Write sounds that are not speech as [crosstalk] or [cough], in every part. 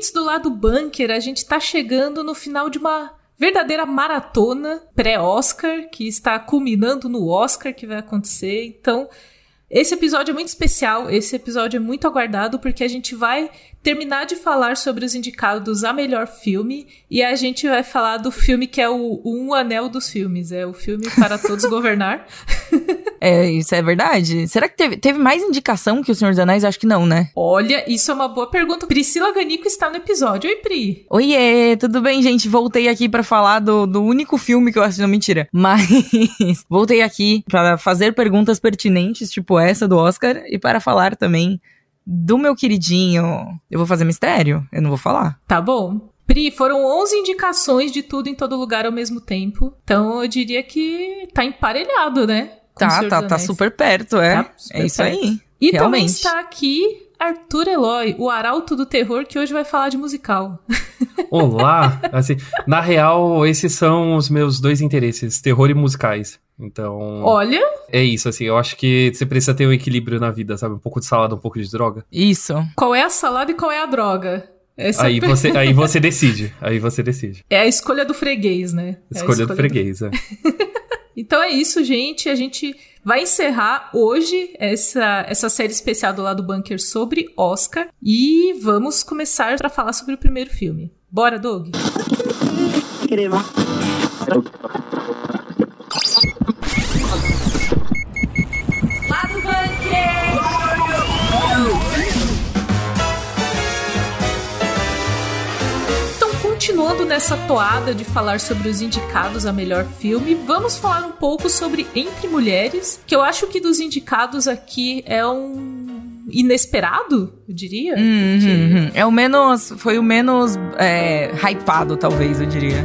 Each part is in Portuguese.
ouvintes do lado bunker, a gente tá chegando no final de uma verdadeira maratona pré-Oscar, que está culminando no Oscar que vai acontecer. Então, esse episódio é muito especial, esse episódio é muito aguardado, porque a gente vai terminar de falar sobre os indicados a melhor filme e a gente vai falar do filme que é o, o Um Anel dos Filmes. É o filme para todos [laughs] governar. É, isso é verdade? Será que teve, teve mais indicação que o Senhor dos Anéis? Acho que não, né? Olha, isso é uma boa pergunta. Priscila Ganico está no episódio. Oi, Pri. Oiê, tudo bem, gente? Voltei aqui para falar do, do único filme que eu assisti. Não, mentira. [laughs] Mas voltei aqui para fazer perguntas pertinentes, tipo essa do Oscar, e para falar também do meu queridinho. Eu vou fazer mistério? Eu não vou falar. Tá bom. Pri, foram 11 indicações de tudo em todo lugar ao mesmo tempo. Então eu diria que tá emparelhado, né? Tá, tá, tá super perto, é. Tá super é isso perto. aí. E realmente. também está aqui Arthur Eloy, o arauto do terror, que hoje vai falar de musical. [laughs] Olá! Assim, na real, esses são os meus dois interesses, terror e musicais. Então. Olha! É isso, assim, eu acho que você precisa ter um equilíbrio na vida, sabe? Um pouco de salada, um pouco de droga. Isso. Qual é a salada e qual é a droga? Essa aí, é você, aí você decide. Aí você decide. É a escolha do freguês, né? É escolha, escolha do freguês, do... é. [laughs] então é isso, gente. A gente vai encerrar hoje essa, essa série especial do lado bunker sobre Oscar e vamos começar para falar sobre o primeiro filme. Bora, Doug? Continuando nessa toada de falar sobre os indicados a melhor filme, vamos falar um pouco sobre Entre Mulheres, que eu acho que dos indicados aqui é um inesperado, eu diria. Uhum. Uhum. É o menos. Foi o menos é, hypado, talvez, eu diria.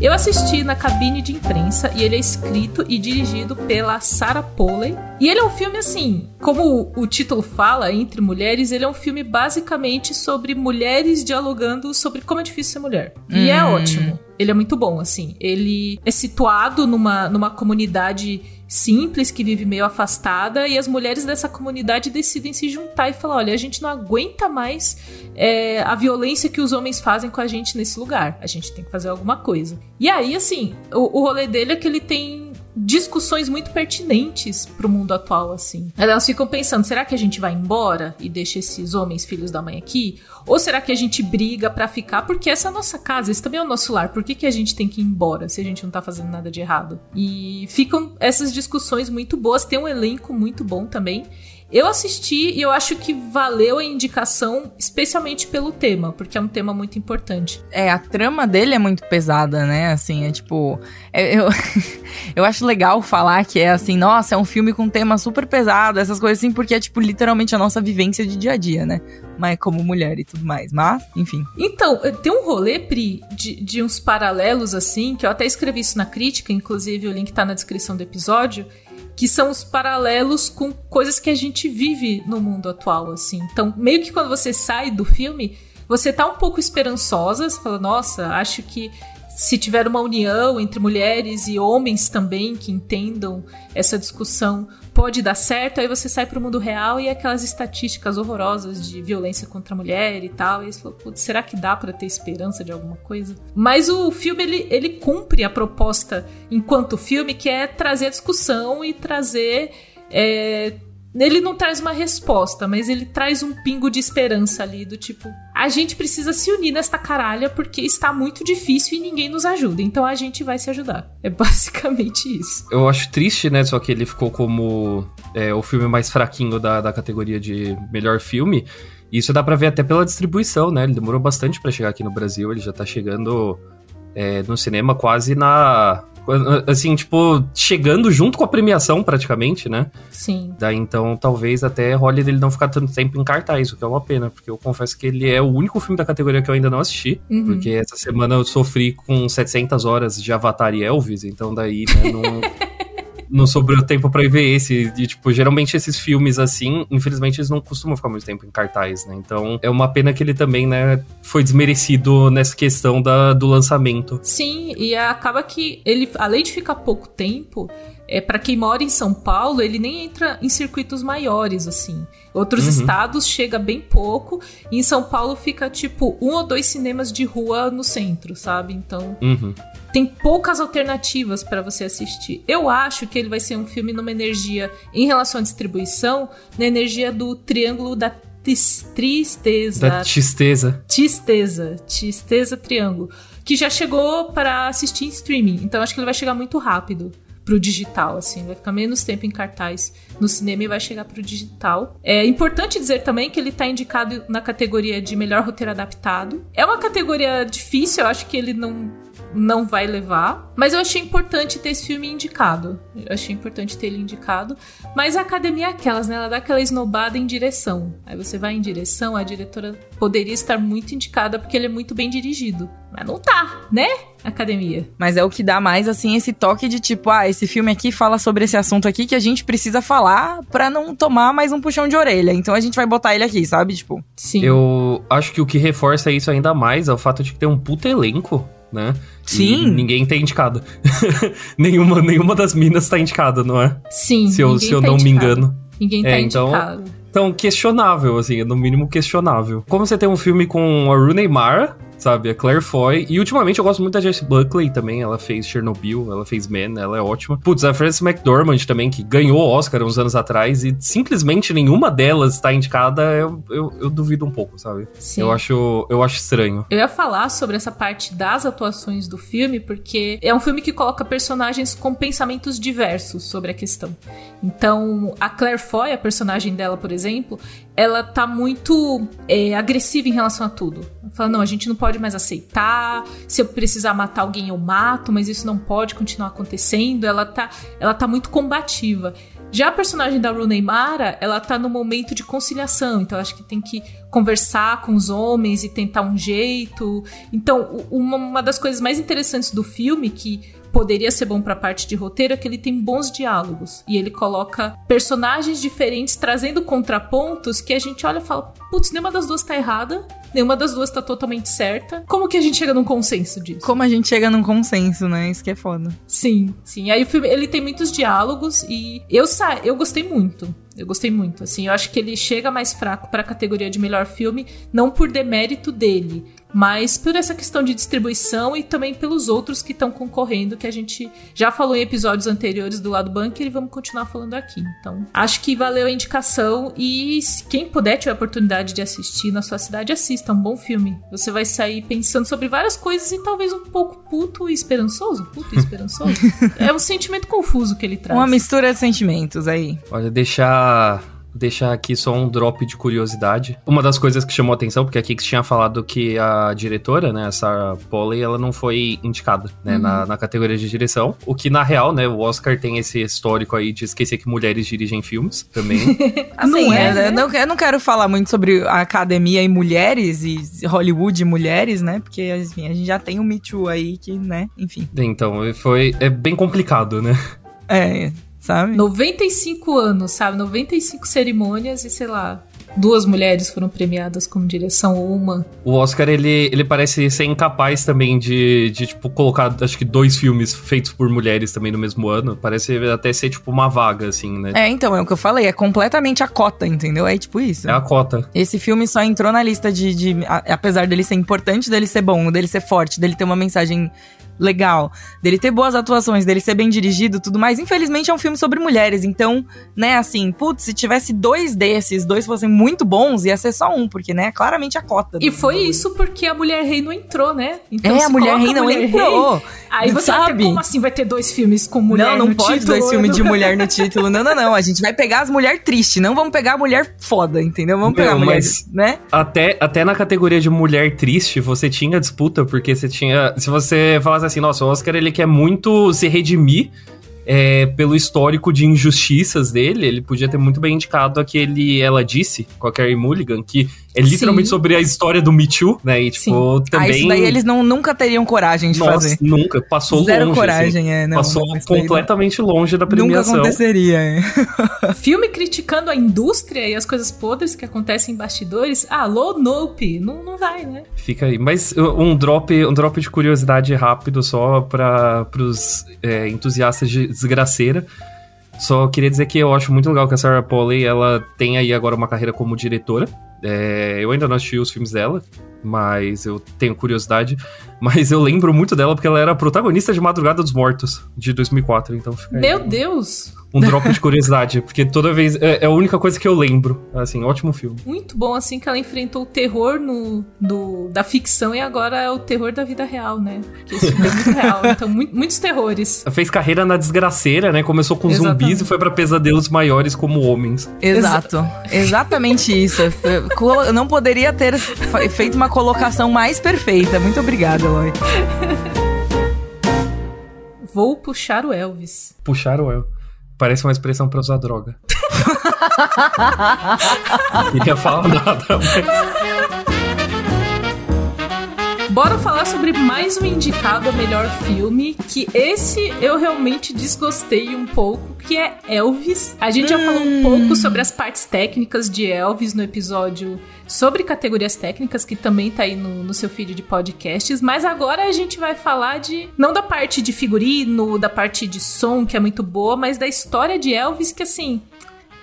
Eu assisti na cabine de imprensa e ele é escrito e dirigido pela Sarah Polley. E ele é um filme assim, como o título fala, Entre Mulheres, ele é um filme basicamente sobre mulheres dialogando sobre como é difícil ser mulher. E é hum. ótimo. Ele é muito bom, assim. Ele é situado numa, numa comunidade simples que vive meio afastada e as mulheres dessa comunidade decidem se juntar e falar: olha, a gente não aguenta mais é, a violência que os homens fazem com a gente nesse lugar. A gente tem que fazer alguma coisa. E aí, assim, o, o rolê dele é que ele tem discussões muito pertinentes pro mundo atual, assim. Elas ficam pensando, será que a gente vai embora e deixa esses homens filhos da mãe aqui? Ou será que a gente briga para ficar? Porque essa é a nossa casa, esse também é o nosso lar. Por que, que a gente tem que ir embora se a gente não tá fazendo nada de errado? E ficam essas discussões muito boas, tem um elenco muito bom também. Eu assisti e eu acho que valeu a indicação, especialmente pelo tema, porque é um tema muito importante. É, a trama dele é muito pesada, né? Assim, é tipo. É, eu, [laughs] eu acho legal falar que é assim, nossa, é um filme com tema super pesado, essas coisas assim, porque é, tipo, literalmente a nossa vivência de dia a dia, né? Mas como mulher e tudo mais. Mas, enfim. Então, tem um rolê, Pri, de, de uns paralelos, assim, que eu até escrevi isso na crítica, inclusive o link tá na descrição do episódio que são os paralelos com coisas que a gente vive no mundo atual, assim. Então, meio que quando você sai do filme, você tá um pouco esperançosa, você fala, nossa, acho que se tiver uma união entre mulheres e homens também que entendam essa discussão, pode dar certo. Aí você sai para o mundo real e aquelas estatísticas horrorosas de violência contra a mulher e tal. E você fala, putz, será que dá para ter esperança de alguma coisa? Mas o filme ele, ele cumpre a proposta enquanto filme, que é trazer discussão e trazer é, ele não traz uma resposta, mas ele traz um pingo de esperança ali, do tipo, a gente precisa se unir nesta caralha porque está muito difícil e ninguém nos ajuda, então a gente vai se ajudar. É basicamente isso. Eu acho triste, né, só que ele ficou como é, o filme mais fraquinho da, da categoria de melhor filme. Isso dá pra ver até pela distribuição, né? Ele demorou bastante para chegar aqui no Brasil, ele já tá chegando é, no cinema quase na Assim, tipo, chegando junto com a premiação, praticamente, né? Sim. Daí então, talvez até role dele não ficar tanto tempo em cartaz, o que é uma pena, porque eu confesso que ele é o único filme da categoria que eu ainda não assisti, uhum. porque essa semana eu sofri com 700 horas de Avatar e Elvis, então daí, né, [laughs] não. Não sobrou tempo pra ir ver esse. E, tipo, geralmente esses filmes assim, infelizmente, eles não costumam ficar muito tempo em cartaz, né? Então é uma pena que ele também, né, foi desmerecido nessa questão da, do lançamento. Sim, e acaba que ele, além de ficar pouco tempo, é para quem mora em São Paulo, ele nem entra em circuitos maiores assim. Outros uhum. estados chega bem pouco, e em São Paulo fica tipo um ou dois cinemas de rua no centro, sabe? Então, uhum. Tem poucas alternativas para você assistir. Eu acho que ele vai ser um filme numa energia em relação à distribuição, na energia do triângulo da tristeza. Da tristeza. Tristeza. Tristeza triângulo. Que já chegou para assistir em streaming. Então acho que ele vai chegar muito rápido pro digital, assim, vai ficar menos tempo em cartaz no cinema e vai chegar pro digital. É importante dizer também que ele tá indicado na categoria de melhor roteiro adaptado. É uma categoria difícil, eu acho que ele não não vai levar. Mas eu achei importante ter esse filme indicado. Eu achei importante ter ele indicado. Mas a academia é aquelas, né? Ela dá aquela esnobada em direção. Aí você vai em direção, a diretora poderia estar muito indicada porque ele é muito bem dirigido. Mas não tá, né? Academia. Mas é o que dá mais, assim, esse toque de tipo, ah, esse filme aqui fala sobre esse assunto aqui que a gente precisa falar pra não tomar mais um puxão de orelha. Então a gente vai botar ele aqui, sabe? Tipo. Sim. Eu acho que o que reforça isso ainda mais é o fato de que tem um puta elenco né? Sim. E ninguém tem indicado. [laughs] nenhuma, nenhuma das minas tá indicada, não é? Sim. Se eu, se eu tá não indicado. me engano. Ninguém tá é, então, indicado. Então, questionável, assim, no mínimo questionável. Como você tem um filme com a Rooney Mara, sabe? A Claire Foy. E ultimamente eu gosto muito da Jessie Buckley também. Ela fez Chernobyl, ela fez Man, ela é ótima. Putz, a Frances McDormand também, que ganhou o Oscar uns anos atrás e simplesmente nenhuma delas está indicada, eu, eu, eu, duvido um pouco, sabe? Sim. Eu acho, eu acho estranho. Eu ia falar sobre essa parte das atuações do filme, porque é um filme que coloca personagens com pensamentos diversos sobre a questão. Então, a Claire Foy, a personagem dela, por exemplo, ela tá muito é, agressiva em relação a tudo. Ela fala, não, a gente não pode mais aceitar, se eu precisar matar alguém eu mato, mas isso não pode continuar acontecendo. Ela tá, ela tá muito combativa. Já a personagem da Rooney Mara, ela tá no momento de conciliação, então acho que tem que conversar com os homens e tentar um jeito. Então, uma, uma das coisas mais interessantes do filme, que poderia ser bom para a parte de roteiro é que ele tem bons diálogos e ele coloca personagens diferentes trazendo contrapontos que a gente olha e fala, putz, nenhuma das duas tá errada, nenhuma das duas tá totalmente certa. Como que a gente chega num consenso disso? Como a gente chega num consenso, né? Isso que é foda. Sim, sim. Aí o filme, ele tem muitos diálogos e eu sa eu gostei muito. Eu gostei muito, assim, eu acho que ele chega mais fraco para a categoria de melhor filme, não por demérito dele, mas por essa questão de distribuição e também pelos outros que estão concorrendo, que a gente já falou em episódios anteriores do lado bunker e vamos continuar falando aqui. Então, acho que valeu a indicação e se quem puder tiver a oportunidade de assistir na sua cidade, assista, é um bom filme. Você vai sair pensando sobre várias coisas e talvez um pouco puto e esperançoso, puto e esperançoso. [laughs] é um sentimento confuso que ele traz. Uma mistura de sentimentos aí. Olha, deixar deixar aqui só um drop de curiosidade. Uma das coisas que chamou atenção, porque aqui que tinha falado que a diretora, né, a Sarah Polley, ela não foi indicada, né, uhum. na, na, categoria de direção. O que, na real, né, o Oscar tem esse histórico aí de esquecer que mulheres dirigem filmes também. [laughs] assim, não é, né? não, eu não quero falar muito sobre a academia e mulheres e Hollywood e mulheres, né, porque, enfim, a gente já tem o Me Too aí que, né, enfim. Então, foi, é bem complicado, né? É, sabe? 95 anos, sabe? 95 cerimônias e sei lá, duas mulheres foram premiadas como direção ou uma. O Oscar, ele, ele parece ser incapaz também de, de, tipo, colocar, acho que dois filmes feitos por mulheres também no mesmo ano. Parece até ser, tipo, uma vaga, assim, né? É, então, é o que eu falei, é completamente a cota, entendeu? É tipo isso. É a cota. Esse filme só entrou na lista de, de apesar dele ser importante, dele ser bom, dele ser forte, dele ter uma mensagem legal, dele ter boas atuações, dele ser bem dirigido tudo mais. Infelizmente é um filme sobre mulheres, então, né, assim, putz, se tivesse dois desses, dois fossem muito bons, ia ser só um, porque, né, claramente a cota. E foi isso porque a Mulher Rei não entrou, né? Então, é, a Mulher Rei não mulher entrou. Rei, aí você sabe? Ter, como assim vai ter dois filmes com mulher não, não no pode título? dois filmes de [laughs] mulher no título. Não, não, não. A gente vai pegar as mulheres tristes, não vamos pegar a mulher foda, entendeu? Vamos pegar não, a mulher, né? Até, até na categoria de mulher triste, você tinha disputa, porque você tinha... Se você falasse assim, nossa, o Oscar, ele quer muito se redimir é, pelo histórico de injustiças dele, ele podia ter muito bem indicado aquele Ela Disse, com a Mulligan, que é literalmente Sim. sobre a história do Me Too, né? E, tipo, Ah, também. isso daí eles não, nunca teriam coragem de Nossa, fazer. nunca. Passou Zero longe. coragem, assim. é. Não, Passou não, completamente longe da Nunca premiação. aconteceria. é. [laughs] Filme criticando a indústria e as coisas podres que acontecem em bastidores. Alô, Nope. Não, não vai, né? Fica aí. Mas um drop, um drop de curiosidade rápido só para os entusiastas de desgraceira. Só queria dizer que eu acho muito legal que a Sarah Polley ela tem aí agora uma carreira como diretora. É, eu ainda não assisti os filmes dela, mas eu tenho curiosidade. Mas eu lembro muito dela porque ela era a protagonista de Madrugada dos Mortos, de 2004. Então fica aí Meu um- Deus. um drop de curiosidade, porque toda vez é, é a única coisa que eu lembro. Assim, ótimo filme. Muito bom, assim, que ela enfrentou o terror no, do, da ficção e agora é o terror da vida real, né? Porque filme é muito real. [laughs] Então, mu- muitos terrores. Fez carreira na desgraceira, né? Começou com Exatamente. zumbis e foi pra pesadelos maiores como homens. Exato. Exatamente isso. Eu não poderia ter feito uma colocação mais perfeita. Muito obrigada, Eloy. Vou puxar o Elvis. Puxaram eu. Parece uma expressão pra usar droga. [laughs] Não ia falar nada, mas... Bora falar sobre mais um indicado a melhor filme, que esse eu realmente desgostei um pouco, que é Elvis. A gente já falou um pouco sobre as partes técnicas de Elvis no episódio sobre categorias técnicas, que também tá aí no, no seu feed de podcasts, mas agora a gente vai falar de, não da parte de figurino, da parte de som, que é muito boa, mas da história de Elvis, que assim,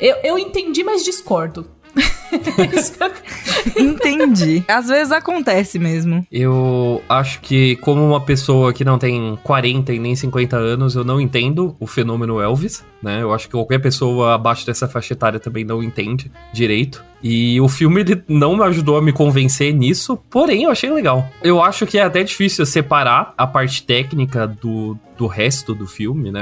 eu, eu entendi, mas discordo. [laughs] Entendi. Às vezes acontece mesmo. Eu acho que, como uma pessoa que não tem 40 e nem 50 anos, eu não entendo o fenômeno Elvis, né? Eu acho que qualquer pessoa abaixo dessa faixa etária também não entende direito. E o filme ele não me ajudou a me convencer nisso, porém eu achei legal. Eu acho que é até difícil separar a parte técnica do, do resto do filme, né?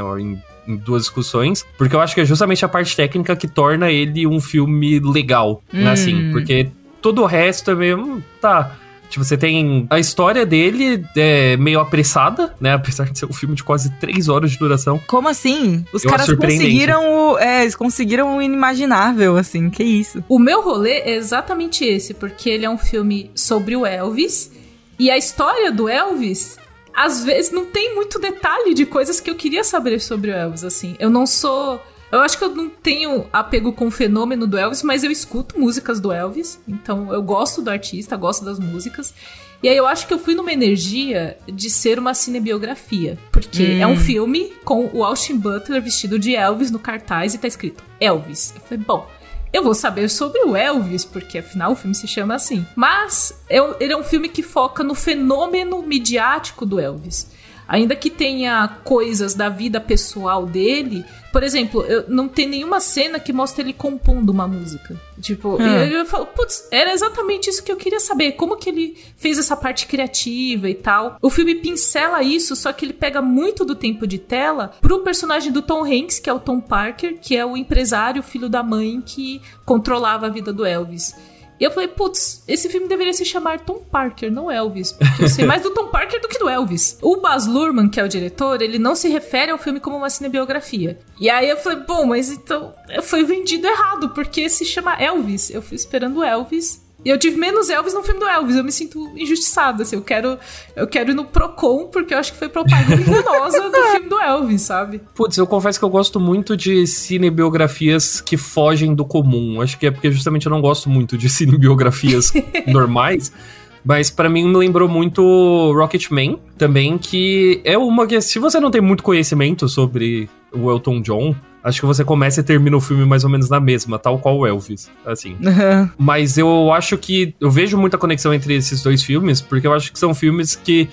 Duas discussões, porque eu acho que é justamente a parte técnica que torna ele um filme legal, né? Hum. Assim, porque todo o resto é meio. hum, Tá. Tipo, você tem a história dele é meio apressada, né? [laughs] Apesar de ser um filme de quase três horas de duração. Como assim? Os Eu caras conseguiram o. É, eles conseguiram o inimaginável, assim. Que isso? O meu rolê é exatamente esse, porque ele é um filme sobre o Elvis. E a história do Elvis, às vezes, não tem muito detalhe de coisas que eu queria saber sobre o Elvis, assim. Eu não sou. Eu acho que eu não tenho apego com o fenômeno do Elvis, mas eu escuto músicas do Elvis. Então eu gosto do artista, gosto das músicas. E aí eu acho que eu fui numa energia de ser uma cinebiografia. Porque Hum. é um filme com o Austin Butler vestido de Elvis no cartaz e tá escrito Elvis. Eu falei, bom, eu vou saber sobre o Elvis, porque afinal o filme se chama assim. Mas eu- ele é um filme que foca no fenômeno midiático do Elvis. Ainda que tenha coisas da vida pessoal dele. Por exemplo, eu, não tem nenhuma cena que mostre ele compondo uma música. Tipo, Hum. e eu falo, putz, era exatamente isso que eu queria saber. Como que ele fez essa parte criativa e tal. O filme pincela isso, só que ele pega muito do tempo de tela pro personagem do Tom Hanks, que é o Tom Parker, que é o empresário, filho da mãe que controlava a vida do Elvis. E eu falei, putz, esse filme deveria se chamar Tom Parker, não Elvis. Porque eu sei mais do Tom Parker do que do Elvis. O Baz Luhrmann, que é o diretor, ele não se refere ao filme como uma cinebiografia. E aí eu falei, bom, mas então foi vendido errado, porque se chama Elvis. Eu fui esperando Elvis. E eu tive menos Elvis no filme do Elvis. Eu me sinto injustiçada, assim. Eu quero, eu quero ir no Procon, porque eu acho que foi propaganda [laughs] enganosa do filme do Elvis, sabe? Putz, eu confesso que eu gosto muito de cinebiografias que fogem do comum. Acho que é porque justamente eu não gosto muito de cinebiografias [laughs] normais. Mas pra mim me lembrou muito Rocketman também, que é uma que, se você não tem muito conhecimento sobre o Elton John, acho que você começa e termina o filme mais ou menos na mesma, tal qual o Elvis, assim. [laughs] Mas eu acho que. Eu vejo muita conexão entre esses dois filmes, porque eu acho que são filmes que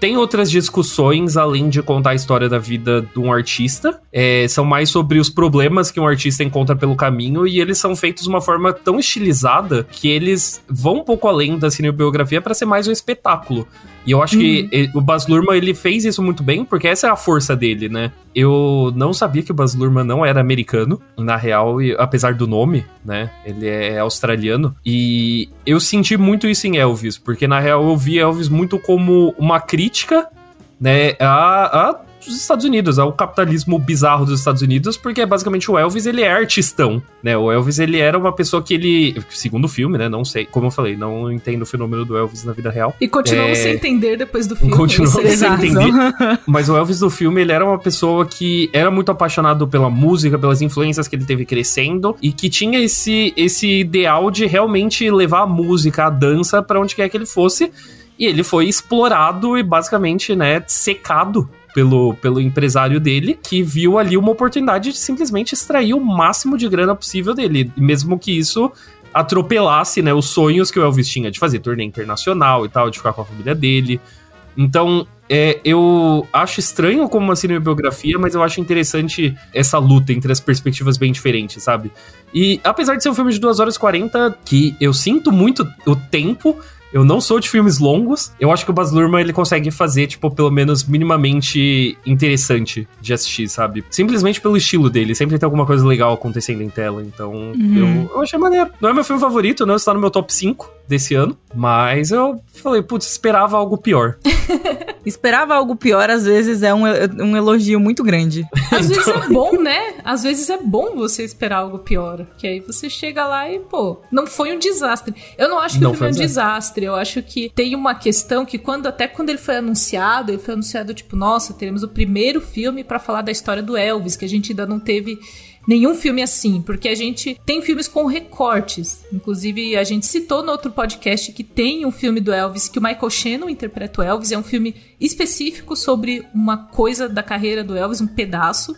tem outras discussões além de contar a história da vida de um artista. É, são mais sobre os problemas que um artista encontra pelo caminho e eles são feitos de uma forma tão estilizada que eles vão um pouco além da cinebiografia para ser mais um espetáculo. E eu acho que ele- o Baz Luhrmann, ele fez isso muito bem, porque essa é a força dele, né? Eu não sabia que o Baz Luhrmann não era americano, na real, e- apesar do nome, né? Ele é australiano. E eu senti muito isso em Elvis, porque na real eu vi Elvis muito como uma crítica, né, a, a dos Estados Unidos, é o capitalismo bizarro dos Estados Unidos, porque basicamente o Elvis, ele é artistão, né? O Elvis, ele era uma pessoa que ele, segundo o filme, né? Não sei, como eu falei, não entendo o fenômeno do Elvis na vida real. E continuamos É, sem entender depois do filme. [laughs] Continuamos Você- sem entender. Mas o Elvis do filme, ele era uma pessoa que era muito apaixonado pela música, pelas influências que ele teve crescendo e que tinha esse, esse ideal de realmente levar a música, a dança pra onde quer que ele fosse. E ele foi explorado e basicamente, né, secado pelo, pelo empresário dele, que viu ali uma oportunidade de simplesmente extrair o máximo de grana possível dele, mesmo que isso atropelasse, né, os sonhos que o Elvis tinha de fazer turnê internacional e tal, de ficar com a família dele. Então, é, eu acho estranho como uma cinebiografia, mas eu acho interessante essa luta entre as perspectivas bem diferentes, sabe? E apesar de ser um filme de 2 horas e 40, que eu sinto muito o tempo, eu não sou de filmes longos, eu acho que o Baz Luhrmann ele consegue fazer, tipo, pelo menos minimamente interessante de assistir, sabe? Simplesmente pelo estilo dele, sempre tem alguma coisa legal acontecendo em tela, então Uhum. eu, eu achei maneiro. Não é meu filme favorito, não está no meu top 5 desse ano, mas eu falei, putz, esperava algo pior. [laughs] Esperava algo pior, às vezes é um, um elogio muito grande. Às vezes é bom, né? Às vezes é bom você esperar algo pior. Que aí você chega lá e, pô, não foi um desastre. Eu não acho que Não o filme é foi um um desastre. Eu acho que tem uma questão que quando até quando ele foi anunciado, ele foi anunciado tipo, nossa, teremos o primeiro filme pra falar da história do Elvis, que a gente ainda não teve nenhum filme assim, porque a gente tem filmes com recortes. Inclusive, a gente citou no outro podcast que tem um filme do Elvis que o Michael Shannon interpreta o Elvis, é um filme específico sobre uma coisa da carreira do Elvis, um pedaço.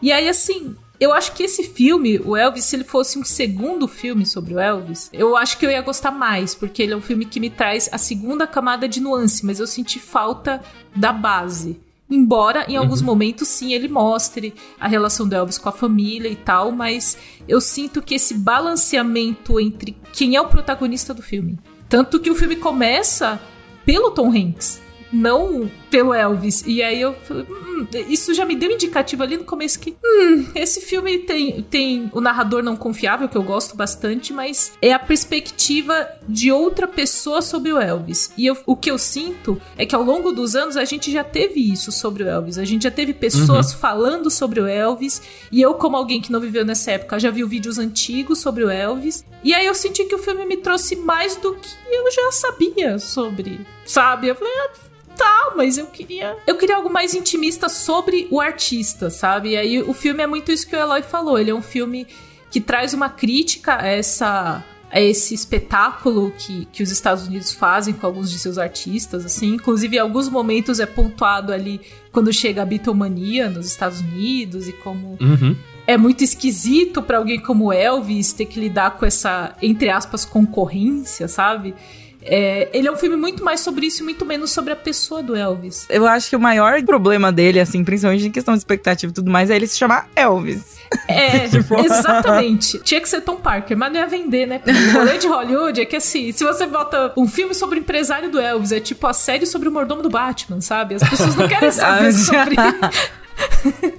E aí, assim, eu acho que esse filme, o Elvis, se ele fosse um segundo filme sobre o Elvis, eu acho que eu ia gostar mais, porque ele é um filme que me traz a segunda camada de nuance, mas eu senti falta da base. Embora em alguns momentos sim ele mostre a relação do Elvis com a família e tal, mas eu sinto que esse balanceamento entre quem é o protagonista do filme. Tanto que o filme começa pelo Tom Hanks, não pelo Elvis. E aí eu falei, hum, isso já me deu indicativo ali no começo que, hum, esse filme tem, tem o narrador não confiável, que eu gosto bastante, mas é a perspectiva de outra pessoa sobre o Elvis. E eu- o que eu sinto é que ao longo dos anos a gente já teve isso sobre o Elvis. A gente já teve pessoas falando sobre o Elvis. E eu, como alguém que não viveu nessa época, já viu vídeos antigos sobre o Elvis. E aí eu senti que o filme me trouxe mais do que eu já sabia sobre. Sabe? Eu falei, ah, tá, mas eu queria. Eu queria algo mais intimista sobre o artista, sabe? E aí o filme é muito isso que o Eloy falou. Ele é um filme que traz uma crítica a essa. A esse espetáculo que, que os Estados Unidos fazem com alguns de seus artistas, assim. Inclusive, em alguns momentos é pontuado ali quando chega a Beatlemania nos Estados Unidos e como Uhum. é muito esquisito pra alguém como Elvis ter que lidar com essa, entre aspas, concorrência, sabe? É, ele é um filme muito mais sobre isso e muito menos sobre a pessoa do Elvis. Eu acho que o maior problema dele, assim, principalmente em questão de expectativa e tudo mais, é ele se chamar Elvis. É, [laughs] exatamente. Tinha que ser Tom Parker, mas não ia vender, né? O rolê de Hollywood é que assim, se você bota um filme sobre o empresário do Elvis, é tipo a série sobre o mordomo do Batman, sabe? As pessoas não querem [laughs] saber Ah, sobre. [laughs]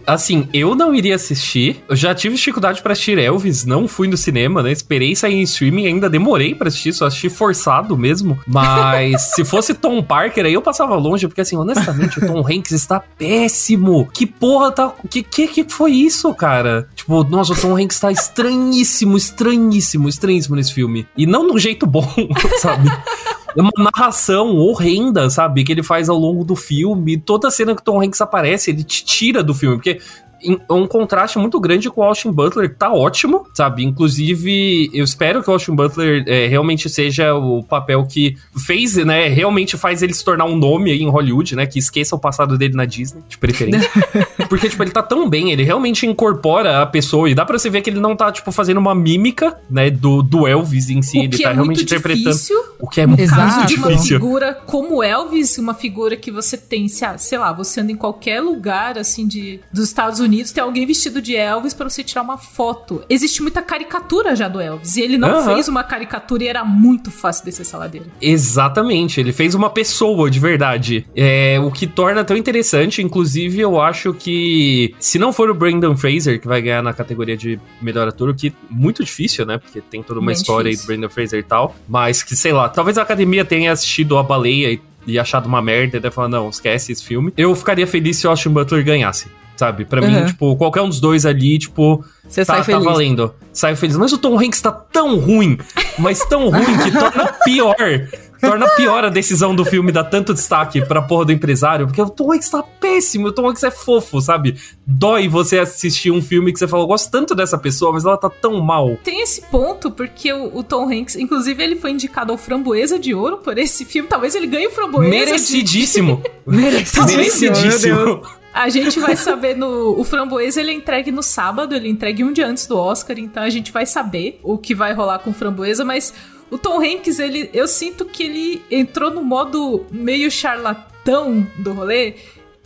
Assim, eu não iria assistir. Eu já tive dificuldade pra assistir Elvis, não fui no cinema, né? Esperei sair em streaming, ainda demorei pra assistir, só assisti forçado mesmo. Mas se fosse Tom Parker, aí eu passava longe, porque assim, honestamente, o Tom Hanks está péssimo. Que porra tá. Que que, que foi isso, cara? Tipo, nossa, o Tom Hanks tá estranhíssimo, estranhíssimo, estranhíssimo nesse filme. E não no jeito bom, [laughs] sabe? É uma narração horrenda, sabe? Que ele faz ao longo do filme. Toda cena que Tom Hanks aparece, ele te tira do filme. Porque é um contraste muito grande com o Austin Butler, que tá ótimo, sabe? Inclusive, eu espero que o Austin Butler é, realmente seja o papel que fez, né? Realmente faz ele se tornar um nome aí em Hollywood, né? Que esqueça o passado dele na Disney, de preferência. [laughs] Porque, tipo, ele tá tão bem, ele realmente incorpora a pessoa. E dá pra você ver que ele não tá, tipo, fazendo uma mímica, né? Do, do Elvis em si. o ele tá é realmente interpretando. difícil O que é muito caso de uma difícil. figura como Elvis, uma figura que você tem, se- sei lá, você anda em qualquer lugar assim de dos Estados Unidos, tem alguém vestido de Elvis pra você tirar uma foto. Existe muita caricatura já do Elvis e ele não fez uma caricatura e era muito fácil descer essa ladeira. Exatamente, ele fez uma pessoa de verdade. É, o que torna tão interessante, inclusive eu acho que se não for o Brandon Fraser que vai ganhar na categoria de melhor ator, o que é muito difícil, né? Porque tem toda uma Bem história aí do difícil. Brandon Fraser e tal, mas que sei lá, talvez a academia tenha assistido a baleia e e achado uma merda e daí falar, não, esquece esse filme. Eu ficaria feliz se o Austin Butler ganhasse. Sabe? Pra mim, Uhum. tipo, qualquer um dos dois ali, tipo, tá, sai tá feliz. valendo. Sai feliz. Mas o Tom Hanks tá tão ruim, mas tão ruim que torna [laughs] pior. Torna pior a decisão do filme dar tanto destaque pra porra do empresário, porque o Tom Hanks tá péssimo, o Tom Hanks é fofo, sabe? Dói você assistir um filme que você fala, eu gosto tanto dessa pessoa, mas ela tá tão mal. Tem esse ponto, porque o, o Tom Hanks, inclusive, ele foi indicado ao Framboesa de Ouro por esse filme. Talvez ele ganhe o Framboesa. de- Merecidíssimo. [laughs] Merecidíssimo, meu Deus. Merecidíssimo. A gente vai saber no. O Framboesa ele é entregue no sábado, ele é entregue um dia antes do Oscar, então a gente vai saber o que vai rolar com o Framboesa, mas o Tom Hanks, ele. Eu sinto que ele entrou no modo meio charlatão do rolê.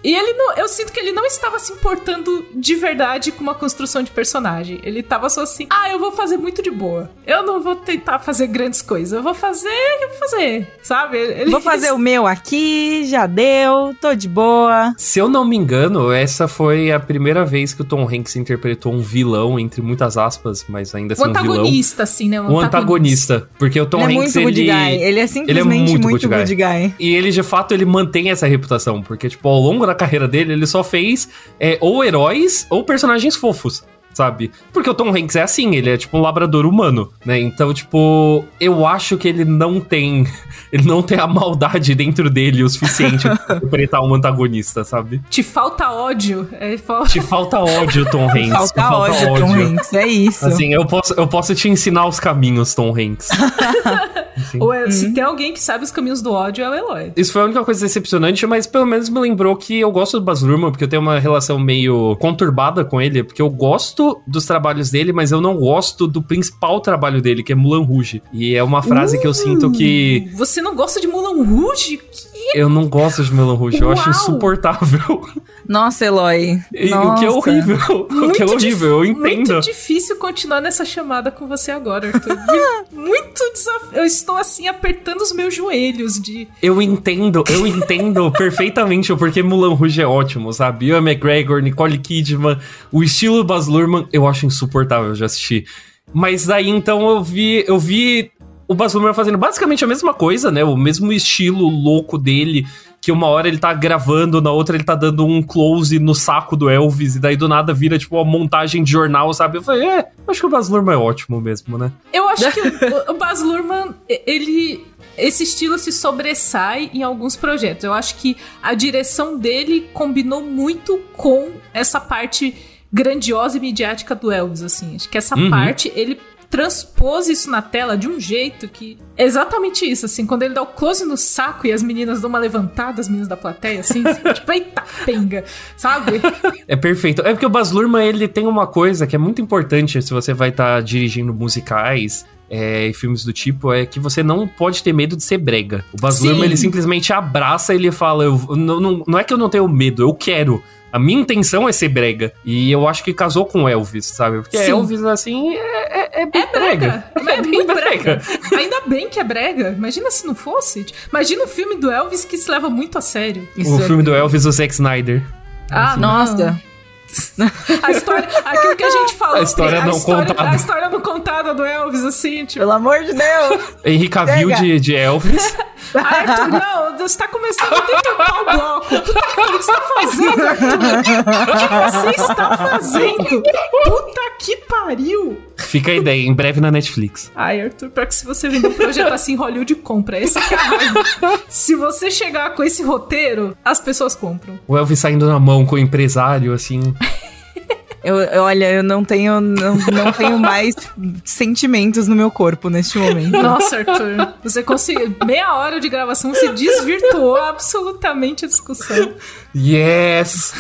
E ele não. Eu sinto que ele não estava se importando de verdade com uma construção de personagem. Ele tava só assim, ah, eu vou fazer muito de boa. Eu não vou tentar fazer grandes coisas. Eu vou fazer, eu vou fazer. Sabe? Ele, Vou fazer o meu aqui, já deu, tô de boa. Se eu não me engano, essa foi a primeira vez que o Tom Hanks interpretou um vilão, entre muitas aspas, mas ainda assim O um vilão. antagonista, assim, né? O antagonista. Porque o Tom ele é Hanks, muito good ele... guy. Ele é simplesmente muito muito, good good guy. E ele, de fato, ele mantém essa reputação. Porque, tipo, ao longo da carreira dele, ele só fez é, ou heróis ou personagens fofos. Sabe? Porque o Tom Hanks é assim, ele é tipo um labrador humano, né? Então, tipo, eu acho que ele não tem. [laughs] Ele não tem a maldade dentro dele o suficiente pra [laughs] interpretar um antagonista, sabe? Te falta ódio. É, fal- Te falta ódio, Tom Hanks. Falta te ódio, Tom Hanks, é isso. Assim, eu posso, eu posso te ensinar os caminhos, Tom Hanks. [laughs] Ou é- se tem alguém que sabe os caminhos do ódio, é o Eloy. Isso foi a única coisa decepcionante, mas pelo menos me lembrou que eu gosto do Baz Luhrmann, porque eu tenho uma relação meio conturbada com ele, porque eu gosto dos trabalhos dele, mas eu não gosto do principal trabalho dele, que é Mulan Rouge. E é uma frase que eu sinto que Você não gosta de Mulan Rouge? Que eu não gosto de Mulan Rouge, eu acho Uau! insuportável. Nossa, Eloy. E Nossa. o que é horrível, o que é Muito horrível, eu entendo. Muito difícil continuar nessa chamada com você agora, Arthur. [laughs] muito desafio. Eu estou assim apertando os meus joelhos de. Eu entendo, eu entendo [laughs] perfeitamente o porquê Mulan Rouge é ótimo, sabe? Ian McGregor, Nicole Kidman, o estilo Baz Luhrmann, eu acho insuportável de assistir. Mas daí então eu vi, eu vi o Baz Luhrmann fazendo basicamente a mesma coisa, né? O mesmo estilo louco dele, que uma hora ele tá gravando, na outra ele tá dando um close no saco do Elvis, e daí do nada vira tipo uma montagem de jornal, sabe? Eu falei, é, acho que o Baz Luhrmann é ótimo mesmo, né? Eu acho que [laughs] o, Baz Luhrmann, ele. Esse estilo se sobressai em alguns projetos. Eu acho que a direção dele combinou muito com essa parte grandiosa e midiática do Elvis, assim. Acho que essa Uhum. parte, ele transpôs isso na tela de um jeito que... é Exatamente isso, assim. Quando ele dá o close no saco e as meninas dão uma levantada, as meninas da plateia, assim. [laughs] tipo, eita, penga, sabe? É perfeito. É porque o Baz Luhrmann, ele tem uma coisa que é muito importante se você vai estar dirigindo musicais é, e filmes do tipo, é que você não pode ter medo de ser brega. O Baz. Luhrmann, ele simplesmente abraça e ele fala, eu, não, não, não é que eu não tenho medo, eu quero. A minha intenção é ser brega. E eu acho que casou com Elvis, sabe? Porque Sim. Elvis, assim, é, é, é bem É brega. [laughs] É, bem muito brega. Ainda bem que é brega. Imagina se não fosse. Imagina um filme do Elvis que se leva muito a sério. Isso O é- filme do Elvis, o Zack Snyder. Ah, não. Nossa. A história, aquilo que a gente falou. A história a não história, contada. A história não contada do Elvis, assim, tipo. Pelo amor de Deus. Henry Cavill de, de Elvis. [laughs] Arthur, não, você tá começando a deturpar o bloco. O que você tá fazendo, Arthur? O que você está fazendo? Puta que pariu. Fica a ideia, em breve na Netflix. Ai, Arthur, pior que se você vender um projeto assim, Hollywood compra. Essa que é. Se você chegar com esse roteiro, as pessoas compram. O Elvis saindo na mão com o empresário, assim. Eu, olha, eu não tenho, não, não tenho mais sentimentos no meu corpo neste momento. Nossa, Arthur, você conseguiu. Meia hora de gravação, você desvirtuou absolutamente a discussão. Yes!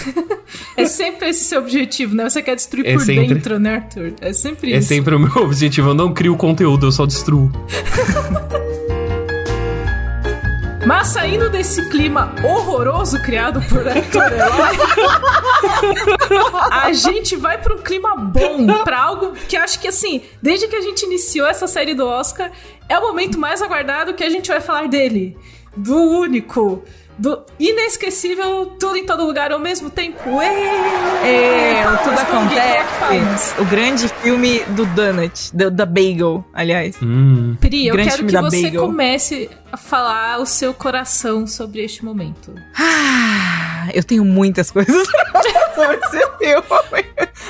É sempre esse seu objetivo, né? Você quer destruir É por sempre. dentro, né, Arthur? É sempre É isso. sempre o meu objetivo. Eu não crio conteúdo, eu só destruo. Mas saindo desse clima horroroso criado por Arthur Eloy, a gente vai pra um clima bom, pra algo que acho que assim, desde que a gente iniciou essa série do Oscar, é o momento mais aguardado que a gente vai falar dele. do único, do inesquecível Tudo em Todo Lugar ao mesmo tempo. É, é tudo acontece. O grande filme do Donut, do, da Bagel, aliás. Hum. Pri, eu quero que você bagel. comece a falar o seu coração sobre este momento. Ah, eu tenho muitas [laughs] coisas sobre esse filme.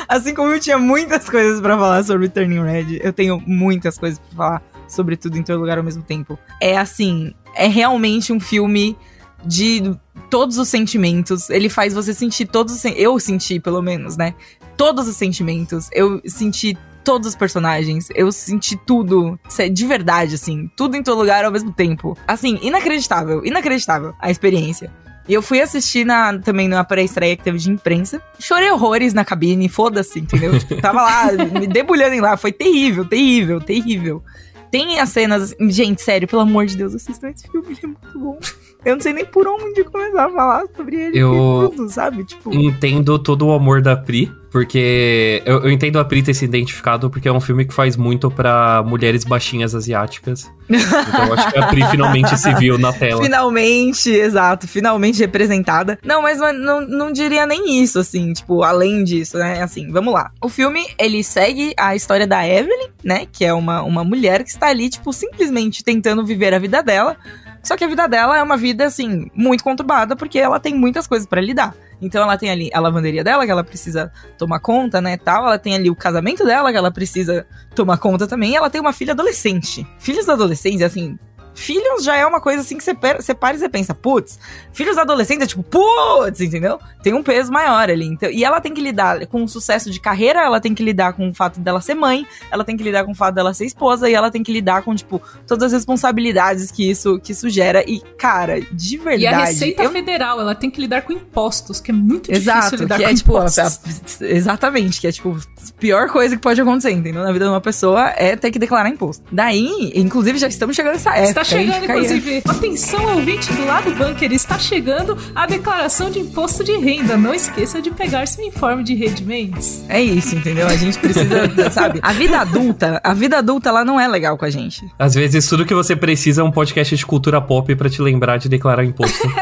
Assim como eu tinha muitas coisas para falar sobre Turning Red, eu tenho muitas coisas para falar sobre tudo em todo lugar ao mesmo tempo. É assim, é realmente um filme de todos os sentimentos. Ele faz você sentir todos os. Eu senti, pelo menos, né? Todos os sentimentos. Eu senti todos os personagens. Eu senti tudo. De verdade, assim. Tudo em todo lugar ao mesmo tempo. Assim, inacreditável. Inacreditável a experiência. E eu fui assistir na, também numa pré-estreia que teve de imprensa. Chorei horrores na cabine, foda-se, entendeu? [laughs] tipo, tava lá, me debulhando em lá. Foi terrível, terrível, terrível. Tem as cenas. Gente, sério, pelo amor de Deus, assistam esse filme, ele é muito bom. Eu não sei nem por onde começar a falar sobre ele. Eu tudo, sabe? Tipo... entendo todo o amor da Pri, porque eu, eu, entendo a Pri ter se identificado, porque é um filme que faz muito para mulheres baixinhas asiáticas. Então eu acho que a Pri finalmente se viu na tela. Finalmente, exato, finalmente representada. Não, mas não, não, não diria nem isso, assim, tipo, além disso, né? Assim, vamos lá. O filme, ele segue a história da Evelyn, né? Que é uma, uma mulher que está ali, tipo, simplesmente tentando viver a vida dela só que a vida dela é uma vida, assim, muito conturbada, porque ela tem muitas coisas para lidar. Então ela tem ali a lavanderia dela, que ela precisa tomar conta, né, tal. Ela tem ali o casamento dela, que ela precisa tomar conta também. E ela tem uma filha adolescente. Filhos adolescentes, assim, Filhos já é uma coisa assim que você, você para e você pensa, putz, filhos adolescentes é tipo, putz, entendeu? Tem um peso maior ali. Então, e ela tem que lidar com o sucesso de carreira, ela tem que lidar com o fato dela ser mãe, ela tem que lidar com o fato dela ser esposa, e ela tem que lidar com, tipo, todas as responsabilidades que isso, que isso gera. E, cara, de verdade. E a Receita eu... Federal, ela tem que lidar com impostos, que é muito Exato, difícil lidar que com é, tipo, impostos. exatamente, que é, tipo, a pior coisa que pode acontecer, entendeu? Na vida de uma pessoa é ter que declarar imposto. Daí, inclusive, já estamos chegando nessa época. Está chegando, inclusive. Atenção, ouvinte do lado bunker, está chegando a declaração de imposto de renda. Não esqueça de pegar seu informe de rendimentos. É isso, entendeu? A gente precisa, [laughs] sabe? A vida adulta, a vida adulta, ela não é legal com a gente. Às vezes, tudo que você precisa é um podcast de cultura pop para te lembrar de declarar imposto. [laughs]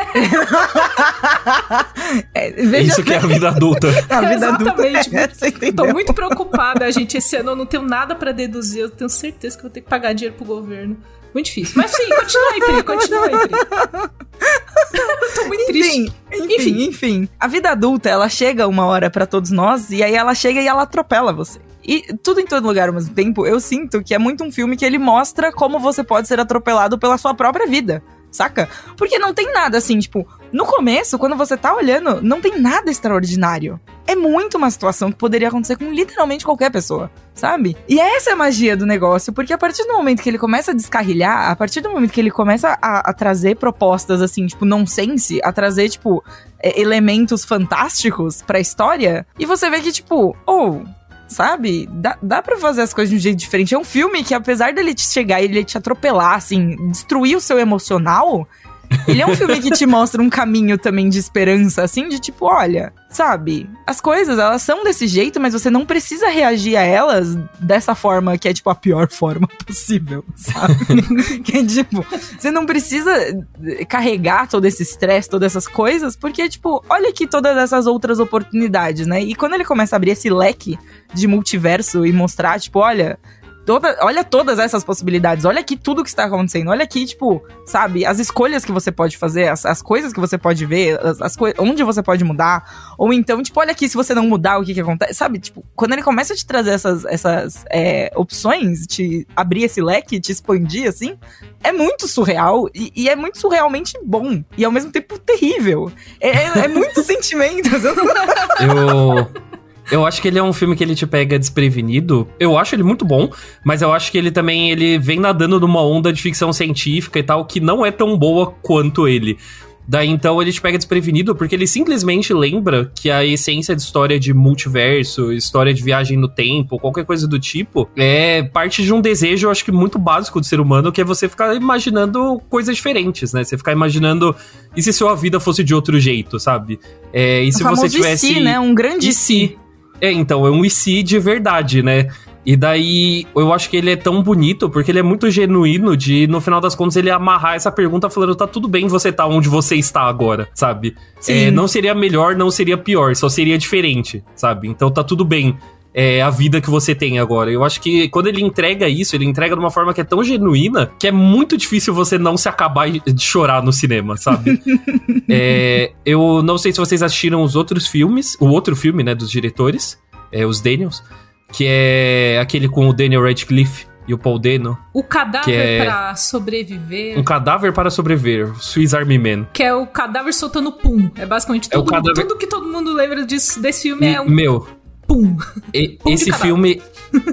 é, veja... Isso que é a vida adulta. A vida Exatamente. adulta é essa, Tô muito preocupada, gente. Esse ano eu não tenho nada para deduzir. Eu tenho certeza que vou ter que pagar dinheiro pro governo. Muito difícil. Mas sim, continua aí, Pri, continua aí, Pri. [laughs] Tô muito enfim, triste. Enfim, enfim, enfim. A vida adulta, ela chega uma hora para todos nós, e aí ela chega e ela atropela você. E tudo em todo lugar ao mesmo tempo, eu sinto que é muito um filme que ele mostra como você pode ser atropelado pela sua própria vida saca? Porque não tem nada assim, tipo, no começo, quando você tá olhando, não tem nada extraordinário. É muito uma situação que poderia acontecer com literalmente qualquer pessoa, sabe? E essa é a magia do negócio, porque a partir do momento que ele começa a descarrilhar, a partir do momento que ele começa a, a trazer propostas assim, tipo, nonsense, a trazer, tipo, elementos fantásticos pra história, e você vê que, tipo, ou. Oh, sabe? Dá, dá pra fazer as coisas de um jeito diferente. É um filme que, apesar dele te chegar e ele te atropelar, assim, destruir o seu emocional, ele é um filme que te mostra um caminho também de esperança, assim, de tipo, olha, sabe? As coisas, elas são desse jeito, mas você não precisa reagir a elas dessa forma que é, tipo, a pior forma [laughs] possível, sabe? [laughs] que é, tipo, você não precisa carregar todo esse estresse, todas essas coisas, porque, tipo, olha aqui todas essas outras oportunidades, né? E quando ele começa a abrir esse leque de multiverso e mostrar, tipo, olha, Toda, olha todas essas possibilidades, olha aqui tudo que está acontecendo, olha aqui, tipo, sabe, as escolhas que você pode fazer, as, as coisas que você pode ver, as, as onde você pode mudar, ou então, tipo, olha aqui, se você não mudar, o que que acontece, sabe, tipo, quando ele começa a te trazer essas, essas é, opções, te abrir esse leque, te expandir, assim, é muito surreal, e, e, é muito surrealmente bom, e ao mesmo tempo terrível, é, é, é muito [laughs] sentimento. [laughs] Eu... Eu acho que ele é um filme que ele te pega desprevenido. Eu acho ele muito bom, mas eu acho que ele também ele vem nadando numa onda de ficção científica e tal que não é tão boa quanto ele. Daí então ele te pega desprevenido porque ele simplesmente lembra que a essência de história de multiverso, história de viagem no tempo, qualquer coisa do tipo, é parte de um desejo, eu acho que muito básico do ser humano, que é você ficar imaginando coisas diferentes, né? Você ficar imaginando e se sua vida fosse de outro jeito, sabe? É, e se você tivesse. Si, né? Um grande si. É, então, é um IC de verdade, né? E daí eu acho que ele é tão bonito porque ele é muito genuíno de, no final das contas, ele amarrar essa pergunta falando: tá tudo bem você tá onde você está agora, sabe? É, não seria melhor, não seria pior, só seria diferente, sabe? Então tá tudo bem. É a vida que você tem agora. Eu acho que quando ele entrega isso, ele entrega de uma forma que é tão genuína que é muito difícil você não se acabar de chorar no cinema, sabe? [laughs] é, eu não sei se vocês assistiram os outros filmes, o outro filme, né, dos diretores, é, os Daniels que é aquele com o Daniel Radcliffe e o Paul Dano. O cadáver é... para sobreviver. Um cadáver para sobreviver, Swiss Army Man. Que é o cadáver soltando pum. É basicamente tudo, é cadáver... tudo que todo mundo lembra disso, desse filme é um Meu, pum. E, pum esse filme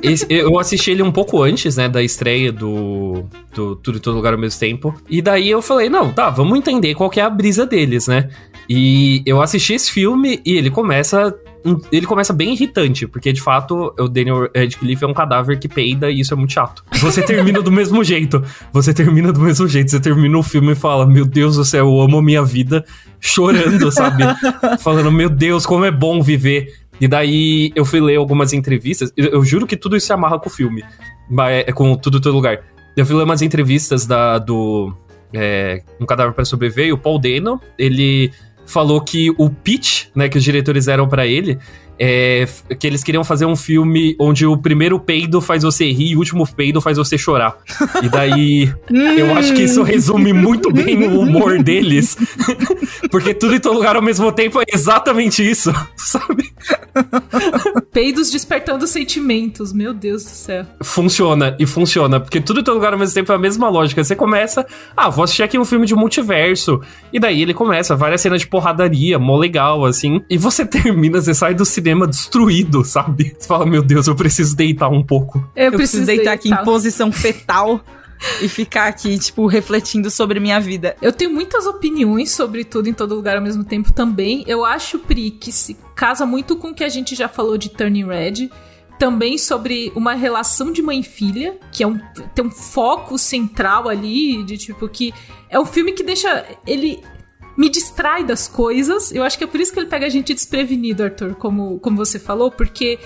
esse, eu assisti ele um pouco antes, né, da estreia do, do Tudo em Todo Lugar ao mesmo tempo. E daí eu falei, não, tá, vamos entender qual que é a brisa deles, né? E eu assisti esse filme e ele começa ele começa bem irritante, porque de fato o Daniel Radcliffe é um cadáver que peida e isso é muito chato. Você termina do mesmo jeito. Você termina do mesmo jeito. Você termina o filme e fala: Meu Deus do céu, eu amo a minha vida, chorando, sabe? [laughs] Falando: Meu Deus, como é bom viver. E daí eu fui ler algumas entrevistas. Eu, eu juro que tudo isso se amarra com o filme. É, com tudo todo lugar. Eu fui ler umas entrevistas da, do. É, um cadáver para sobreviver, e o Paul Dano, ele falou que o pitch, né, que os diretores deram para ele, é, que eles queriam fazer um filme onde o primeiro peido faz você rir e o último peido faz você chorar. E daí, [laughs] eu acho que isso resume muito bem o humor deles. [laughs] Porque tudo em todo lugar ao mesmo tempo é exatamente isso, [laughs] sabe? Peidos despertando sentimentos, meu Deus do céu. Funciona, e funciona, porque tudo em todo lugar ao mesmo tempo é a mesma lógica. Você começa, ah, vou assistir aqui um filme de multiverso. E daí ele começa, várias cenas de porradaria, mó legal, assim. E você termina, você sai do cinema cinema destruído, sabe? Você fala, meu Deus, eu preciso deitar um pouco. Eu, eu preciso deitar, deitar aqui em posição fetal. e ficar aqui, tipo, refletindo sobre minha vida. Eu tenho muitas opiniões sobre tudo em todo lugar ao mesmo tempo também. Eu acho, Pri, que se casa muito com o que a gente já falou de Turning Red. Também sobre uma relação de mãe e filha, que é um, tem um foco central ali, de tipo, que é um filme que deixa. Ele me distrai das coisas. Eu acho que é por isso que ele pega a gente desprevenido, Arthur, como, como você falou, porque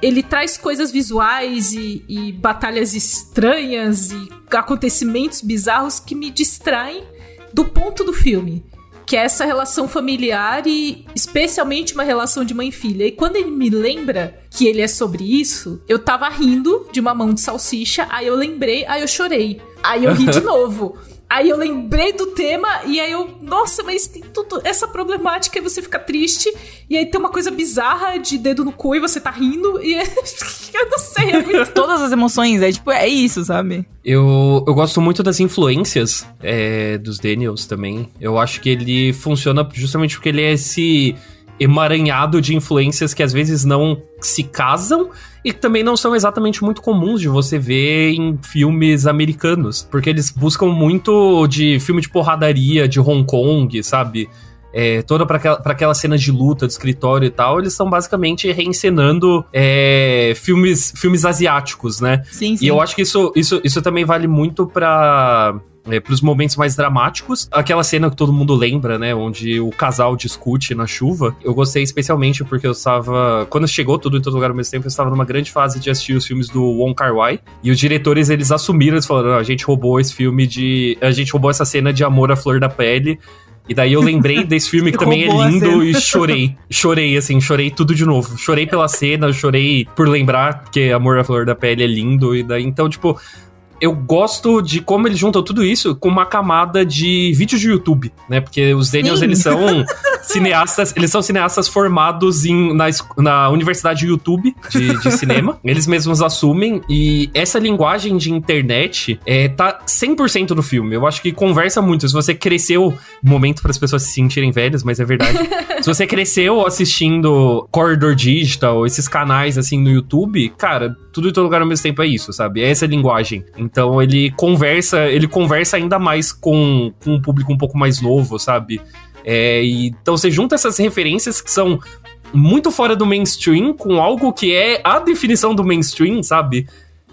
ele traz coisas visuais e, e batalhas estranhas e acontecimentos bizarros que me distraem do ponto do filme que é essa relação familiar e especialmente uma relação de mãe e filha. E quando ele me lembra que ele é sobre isso, eu tava rindo de uma mão de salsicha, aí eu lembrei, aí eu chorei. Aí eu ri de [laughs] novo. Aí eu lembrei do tema e aí eu, nossa, mas tem tudo essa problemática e você fica triste e aí tem uma coisa bizarra de dedo no cu e você tá rindo e [laughs] eu não sei, é muito... [laughs] todas as emoções, é tipo, é isso, sabe? Eu, eu gosto muito das influências é, dos Daniels também. Eu acho que ele funciona justamente porque ele é esse emaranhado de influências que às vezes não se casam e também não são exatamente muito comuns de você ver em filmes americanos, porque eles buscam muito de filme de porradaria de Hong Kong, sabe? É, toda para aquela, cena de luta de escritório e tal, eles estão basicamente reencenando é, filmes, filmes asiáticos, né? Sim, sim. E eu acho que isso, isso, isso também vale muito para é, para os momentos mais dramáticos. Aquela cena que todo mundo lembra, né? Onde o casal discute na chuva. Eu gostei especialmente porque eu estava. Quando chegou tudo em todo lugar ao mesmo tempo, eu estava numa grande fase de assistir os filmes do Wong Kar Wai. E os diretores, eles assumiram, eles falaram: ah, a gente roubou esse filme de. A gente roubou essa cena de amor à flor da pele. E daí eu lembrei [laughs] desse filme que também é lindo e chorei. Chorei, assim, chorei tudo de novo. Chorei pela cena, chorei por lembrar que Amor à Flor da Pele é lindo. E daí, então, tipo, eu gosto de como eles juntam tudo isso com uma camada de vídeos de YouTube, né? Porque os Daniels, Sim. eles são [laughs] cineastas, eles são cineastas formados em, na, na Universidade YouTube de, de [laughs] cinema. Eles mesmos assumem e essa linguagem de internet é, tá 100% no filme. Eu acho que conversa muito. Se você cresceu, momento para as pessoas se sentirem velhas, mas é verdade. [laughs] se você cresceu assistindo Corridor Digital, esses canais assim no YouTube, cara, tudo em todo lugar ao mesmo tempo é isso, sabe? É essa linguagem. Então ele conversa, ele conversa ainda mais com, com um público um pouco mais novo, sabe? É, então você junta essas referências que são muito fora do mainstream com algo que é a definição do mainstream, sabe?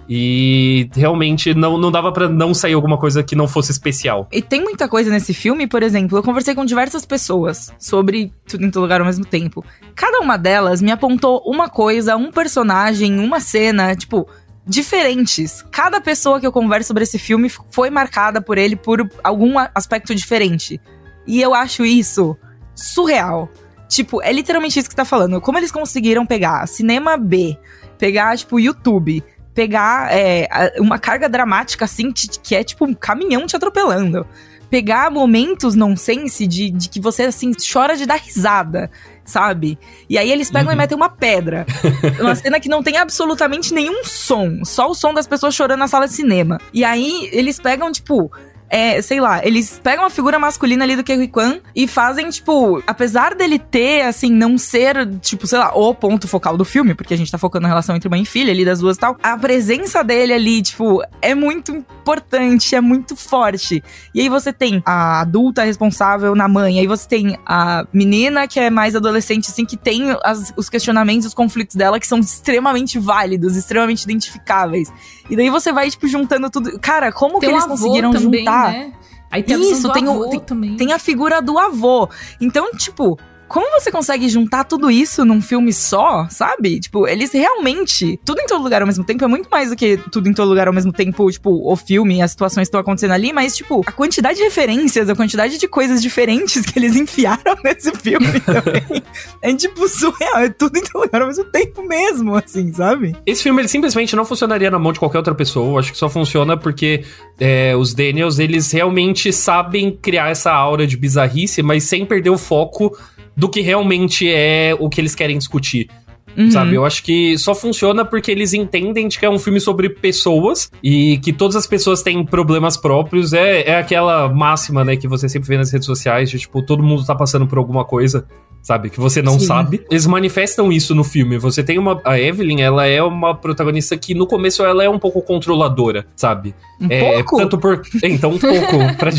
E realmente não, não dava para não sair alguma coisa que não fosse especial. E tem muita coisa nesse filme, por exemplo, eu conversei com diversas pessoas sobre tudo em todo lugar ao mesmo tempo. Cada uma delas me apontou uma coisa, um personagem, uma cena, tipo, diferentes. Cada pessoa que eu converso sobre esse filme foi marcada por ele por algum aspecto diferente. E eu acho isso surreal. Tipo, é literalmente isso que você tá falando. Como eles conseguiram pegar cinema B, pegar, tipo, YouTube, pegar é, uma carga dramática assim, que é tipo um caminhão te atropelando. Pegar momentos nonsense de, de que você, assim, chora de dar risada sabe? E aí eles pegam uhum. e metem uma pedra. [laughs] uma cena que não tem absolutamente nenhum som, só o som das pessoas chorando na sala de cinema. E aí eles pegam, tipo, é, sei lá, eles pegam a figura masculina ali do Kerry Kwan e fazem, tipo, apesar dele ter, assim, não ser, tipo, sei lá, o ponto focal do filme, porque a gente tá focando na relação entre mãe e filha ali das duas e tal, a presença dele ali, tipo, é muito importante, é muito forte. E aí você tem a adulta responsável na mãe, aí você tem a menina que é mais adolescente, assim, que tem as, os questionamentos, os conflitos dela que são extremamente válidos, extremamente identificáveis. E daí você vai, tipo, juntando tudo. Cara, como que eles conseguiram também, Né? Aí tem Isso, tem, o, tem, tem, a figura do avô. Então, tipo, como você consegue juntar tudo isso num filme só, sabe? Tipo, eles realmente. Tudo em todo lugar ao mesmo tempo é muito mais do que tudo em todo lugar ao mesmo tempo, tipo, o filme, as situações que estão acontecendo ali, mas, tipo, a quantidade de referências, a quantidade de coisas diferentes que eles [laughs] enfiaram nesse filme [laughs] também. é, tipo, surreal. É tudo em todo lugar ao mesmo tempo mesmo, assim, sabe? Esse filme, ele simplesmente não funcionaria na mão de qualquer outra pessoa. Eu acho que só funciona porque é, os Daniels, eles realmente sabem criar essa aura de bizarrice, mas sem perder o foco do que realmente é o que eles querem discutir. Uhum. Sabe? Eu acho que só funciona porque eles entendem de que é um filme sobre pessoas e que todas as pessoas têm problemas próprios. É, é aquela máxima, né, que você sempre vê nas redes sociais, de tipo, todo mundo tá passando por alguma coisa sabe? Que você não Sim. sabe. Eles manifestam isso no filme. Você tem uma. A Evelyn, ela é uma protagonista que no começo ela é um pouco controladora, sabe? Um é, pouco? Tanto por. Então, um pouco. [laughs] pra,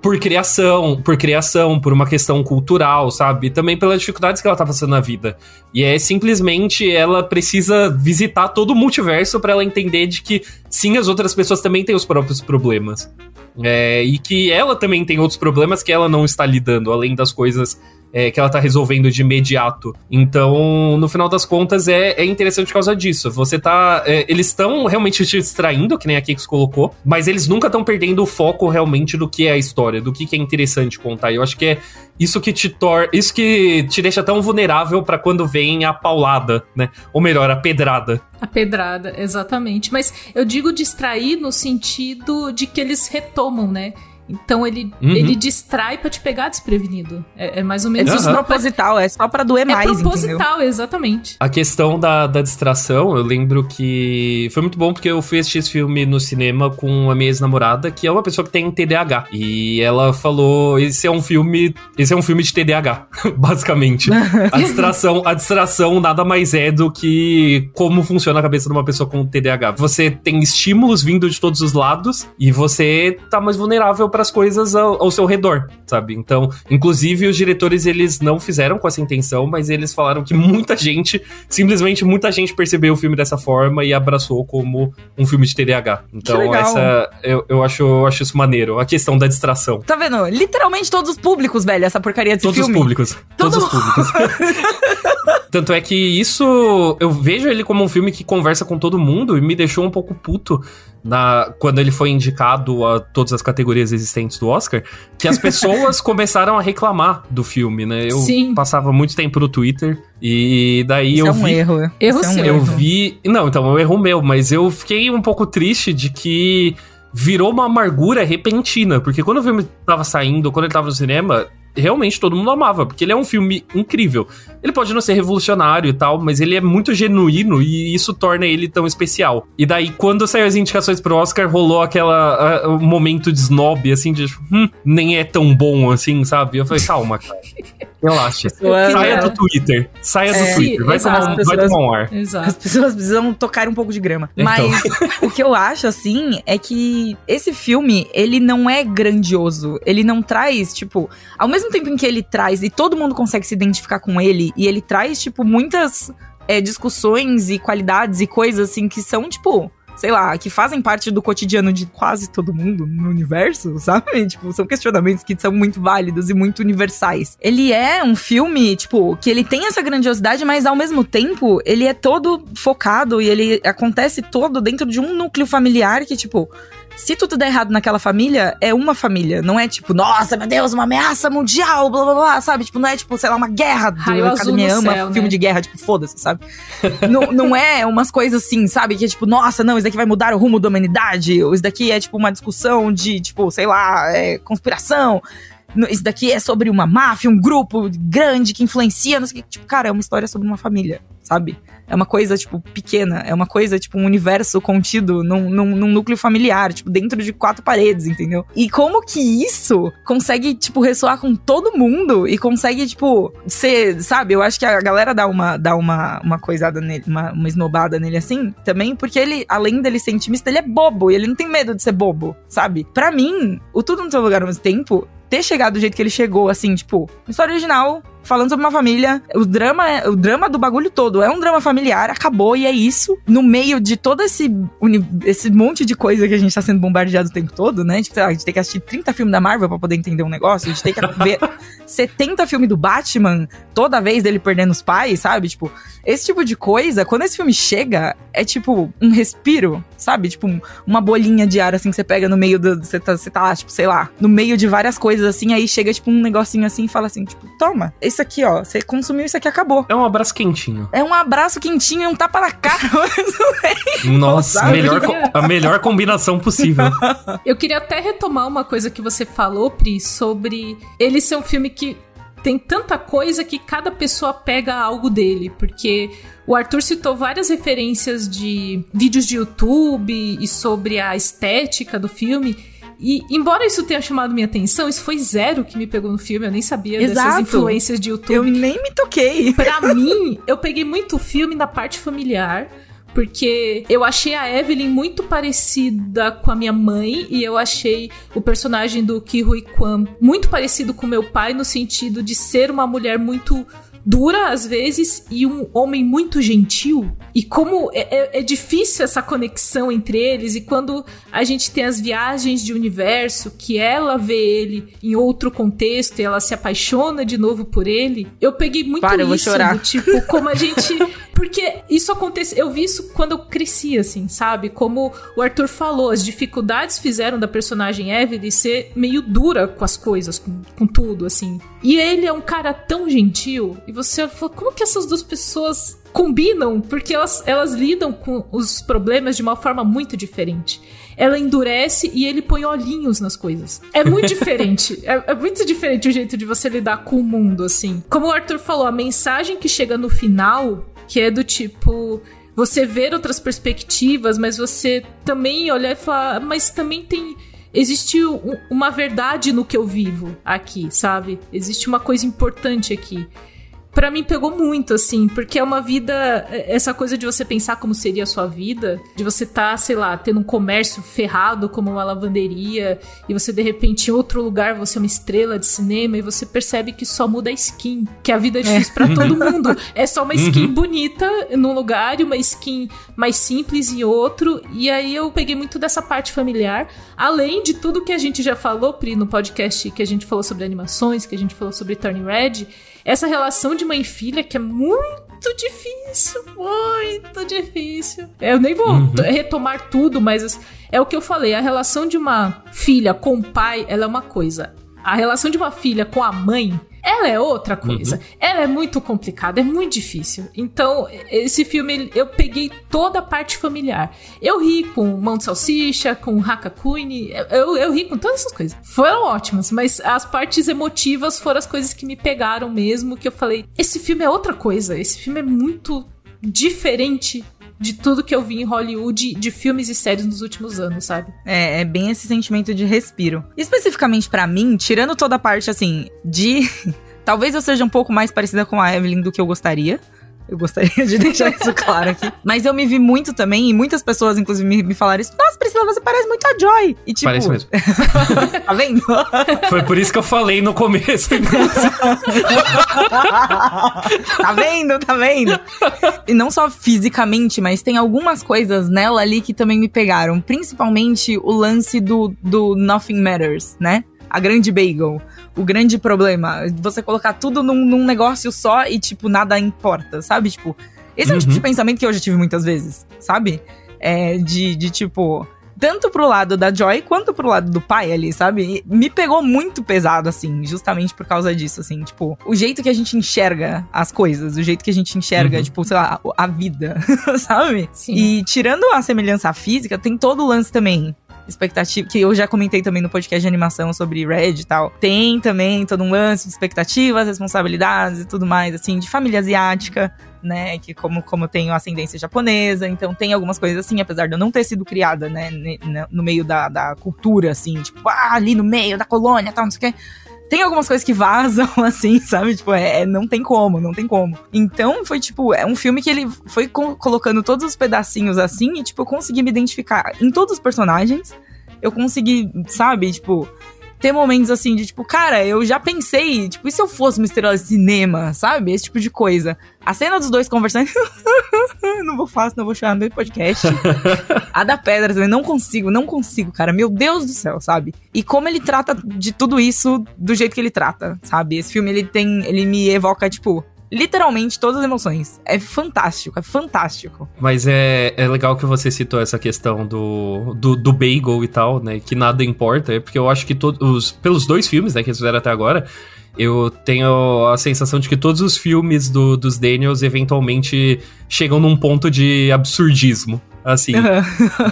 por criação, por criação, por uma questão cultural, sabe? E também pelas dificuldades que ela tá passando na vida. E é simplesmente ela precisa visitar todo o multiverso para ela entender de que sim, as outras pessoas também têm os próprios problemas. É, e que ela também tem outros problemas que ela não está lidando, além das coisas é, que ela tá resolvendo de imediato. Então, no final das contas, é, é interessante por causa disso. Você tá. É, eles estão realmente te distraindo, que nem a Kix colocou, mas eles nunca estão perdendo o foco realmente do que é a história, do que, que é interessante contar. Eu acho que é isso que te torna. Isso que te deixa tão vulnerável para quando vem a paulada, né? Ou melhor, a pedrada. A pedrada, exatamente. Mas eu digo distrair no sentido de que eles retomam, né? Então ele, uhum. ele distrai para te pegar desprevenido. É, é mais ou menos uhum. isso. proposital, é só para doer é mais. É proposital, entendeu? exatamente. A questão da, da distração, eu lembro que foi muito bom porque eu fui assistir esse filme no cinema com a minha ex-namorada, que é uma pessoa que tem TDAH. E ela falou: esse é um filme. Esse é um filme de TDAH, [laughs] basicamente. a distração, a distração nada mais é do que como funciona a cabeça de uma pessoa com TDAH. Você tem estímulos vindo de todos os lados e você tá mais vulnerável para as coisas ao, ao, seu redor, sabe? Então, inclusive os diretores eles não fizeram com essa intenção, mas eles falaram que muita gente, simplesmente muita gente percebeu o filme dessa forma e abraçou como um filme de TDAH. Então, essa eu, eu acho, eu acho isso maneiro, a questão da distração. Tá vendo? Literalmente todos os públicos, velho, essa porcaria desse todos filme. Todos os públicos. Todo... Todos os públicos. Tanto é que isso eu vejo ele como um filme que conversa com todo mundo e me deixou um pouco puto na, quando ele foi indicado a todas as categorias existentes do Oscar, que as pessoas [laughs] começaram a reclamar do filme, né? Eu Sim. passava muito tempo no Twitter e daí Isso eu é um vi. Erro. Erro é um Eu vi. Não, então, é um erro meu, mas eu fiquei um pouco triste de que virou uma amargura repentina, porque quando o filme tava saindo, quando ele tava no cinema, realmente todo mundo amava, porque ele é um filme incrível. Ele pode não ser revolucionário e tal, mas ele é muito genuíno e isso torna ele tão especial. E daí, quando saiu as indicações pro Oscar, rolou aquela uh, momento de snob, assim, de hum, nem é tão bom assim, sabe? Eu falei, calma, cara. [laughs] Relaxa. Saia do Twitter. Saia do é, Twitter. Vai, tomar, um, vai tomar um ar. Exato. As pessoas precisam tocar um pouco de grama. Então. Mas o que eu acho, assim, é que esse filme, ele não é grandioso. Ele não traz, tipo, ao mesmo tempo em que ele traz, e todo mundo consegue se identificar com ele, e ele traz, tipo, muitas é, discussões e qualidades e coisas, assim, que são, tipo sei lá, que fazem parte do cotidiano de quase todo mundo no universo, [laughs] sabe? Tipo, são questionamentos que são muito válidos e muito universais. Ele é um filme, tipo, que ele tem essa grandiosidade, mas ao mesmo tempo, ele é todo focado e ele acontece todo dentro de um núcleo familiar que, tipo, se tudo der errado naquela família, é uma família. Não é tipo, nossa, meu Deus, uma ameaça mundial, blá blá blá, sabe? Tipo, não é tipo, sei lá, uma guerra. Raio Academia ama céu, filme né? de guerra, tipo, foda-se, sabe? não, não é umas coisas assim, sabe? Que é tipo, nossa, não, isso daqui vai mudar o rumo da humanidade. Ou isso daqui é tipo uma discussão de, tipo, sei lá, é, conspiração isso daqui é sobre uma máfia, um grupo grande que influencia, não sei o que. Tipo, cara, é uma história sobre uma família, sabe? É uma coisa, tipo, pequena. É uma coisa, tipo, um universo contido num, num, num, núcleo familiar, tipo, dentro de quatro paredes, entendeu? E como que isso consegue, tipo, ressoar com todo mundo e consegue, tipo, ser, sabe? Eu acho que a galera dá uma, dá uma, uma coisada nele, uma, uma esnobada nele assim, também, porque ele, além dele ser intimista, ele é bobo e ele não tem medo de ser bobo, sabe? Para mim, o Tudo no Seu Lugar ao mesmo tempo ter chegado do jeito que ele chegou, assim, tipo, história original, falando sobre uma família. O drama, é, o drama do bagulho todo é um drama familiar, acabou e é isso. No meio de todo esse, esse monte de coisa que a gente tá sendo bombardeado o tempo todo, né? Tipo, a gente tem que assistir 30 filmes da Marvel pra poder entender um negócio, a gente tem que [laughs] ver 70 filmes do Batman toda vez dele perdendo os pais, sabe? Tipo, esse tipo de coisa, quando esse filme chega, é tipo um respiro, sabe? Tipo, uma bolinha de ar assim que você pega no meio do. Você tá, você tá tipo, sei lá, no meio de várias coisas assim, aí chega tipo um negocinho assim e fala assim, tipo, toma, esse isso aqui, ó. Você consumiu isso aqui, acabou. É um abraço quentinho. É um abraço quentinho e um tapa na cara. [laughs] Nossa, melhor, a melhor combinação possível. [laughs] Eu queria até retomar uma coisa que você falou, Pri, sobre ele ser um filme que tem tanta coisa que cada pessoa pega algo dele, porque o Arthur citou várias referências de vídeos de YouTube e sobre a estética do filme. E, embora isso tenha chamado minha atenção, isso foi zero que me pegou no filme. Eu nem sabia Exato. dessas influências de YouTube. Eu nem me toquei. [laughs] Pra mim, eu peguei muito o filme na parte familiar porque eu achei a Evelyn muito parecida com a minha mãe e eu achei o personagem do Ki Hui Kwan muito parecido com meu pai no sentido de ser uma mulher muito dura às vezes e um homem muito gentil. E como é, é, é, difícil essa conexão entre eles, e quando a gente tem as viagens de universo, que ela vê ele em outro contexto e ela se apaixona de novo por ele, eu peguei muito Para, isso. Do, tipo, como a gente. [laughs] Porque isso acontece. Eu vi isso quando eu cresci, assim, sabe? Como o Arthur falou, as dificuldades fizeram da personagem Evelyn ser meio dura com as coisas, com, com tudo, assim. E ele é um cara tão gentil. E você falou, como que essas duas pessoas combinam? Porque elas, elas lidam com os problemas de uma forma muito diferente ela endurece e ele põe olhinhos nas coisas. É muito diferente. [laughs] É, é, muito diferente o jeito de você lidar com o mundo, assim. Como o Arthur falou, a mensagem que chega no final que é do tipo você ver outras perspectivas, mas você também olhar e falar, mas também tem existe uma verdade no que eu vivo aqui, sabe? Existe uma coisa importante aqui para mim pegou muito, assim, porque é uma vida. Essa coisa de você pensar como seria a sua vida, de você estar, tá, sei lá, tendo um comércio ferrado como uma lavanderia, e você de repente em outro lugar você é uma estrela de cinema e você percebe que só muda a skin, que a vida é difícil é. para todo mundo. É só uma skin uhum. bonita num lugar e uma skin mais simples em outro. E aí eu peguei muito dessa parte familiar, além de tudo que a gente já falou, Pri, no podcast que a gente falou sobre animações, que a gente falou sobre Turning Red essa relação de mãe e filha que é muito difícil, muito difícil. Eu nem vou uhum. retomar tudo, mas é o que eu falei. A relação de uma filha com o pai, ela é uma coisa. A relação de uma filha com a mãe ela é outra coisa. Uhum. Ela é muito complicada, é muito difícil. Então, esse filme, eu peguei toda a parte familiar. Eu ri com Mão de Salsicha, com Hakakuni, eu, eu ri com todas essas coisas. Foram ótimas, mas as partes emotivas foram as coisas que me pegaram mesmo, que eu falei, esse filme é outra coisa, esse filme é muito diferente de tudo que eu vi em Hollywood, de filmes e séries nos últimos anos, sabe? É, é bem esse sentimento de respiro. Especificamente para mim, tirando toda a parte, assim, de. [laughs] Talvez eu seja um pouco mais parecida com a Evelyn do que eu gostaria. Eu gostaria de [laughs] deixar isso claro aqui. Mas eu me vi muito também, e muitas pessoas, inclusive, me, me falaram isso. Nossa, Priscila, você parece muito a Joy. E tipo. Parece mesmo. [laughs] tá vendo? [laughs] Foi por isso que eu falei no começo. tá vendo? Tá vendo? E não só fisicamente, mas tem algumas coisas nela ali que também me pegaram. Principalmente o lance do, do Nothing Matters, né? A grande bagel. O grande problema. Você colocar tudo num, num negócio só e, tipo, nada importa, sabe? Tipo, esse é um tipo de pensamento que eu já tive muitas vezes, sabe? É, de, de tipo tanto pro lado da Joy quanto pro lado do pai ali, sabe? E me pegou muito pesado, assim, justamente por causa disso, assim, tipo, o jeito que a gente enxerga as coisas, o jeito que a gente enxerga, Uhum. tipo, sei lá, a vida, [laughs] sabe? Sim. E tirando a semelhança física, tem todo o lance também. Expectativa, que eu já comentei também no podcast de animação sobre Red e tal. Tem também todo um lance de expectativas, responsabilidades e tudo mais, assim, de família asiática, né? Que como, como eu tenho ascendência japonesa, então tem algumas coisas assim, apesar de eu não ter sido criada, né, no meio da, da cultura, assim, tipo, ah, ali no meio da colônia, tal, não sei o quê. Tem algumas coisas que vazam, [laughs] assim, sabe? Tipo, é, é- não tem como, não tem como. Então, foi tipo, é um filme que ele foi co- colocando todos os pedacinhos assim e, tipo, eu consegui me identificar em todos os personagens. Eu consegui, sabe, tipo, ter momentos assim de tipo, cara, eu já pensei, tipo, e se eu fosse uma estrela de cinema, sabe? Esse tipo de coisa. A cena dos dois conversando. [laughs] não vou fazer, não vou chorar no meio do podcast. a da pedra também, não consigo, não consigo, cara. Meu Deus do céu, sabe? E como ele trata de tudo isso do jeito que ele trata, sabe? Esse filme, ele tem. Ele me evoca, tipo. Literalmente todas as emoções. É fantástico, é fantástico. Mas é, é legal que você citou essa questão do, do, do bagel e tal, né? Que nada importa. É porque eu acho que todos. Pelos dois filmes, né, que eles fizeram até agora, eu tenho a sensação de que todos os filmes do, dos Daniels eventualmente chegam num ponto de absurdismo. Assim,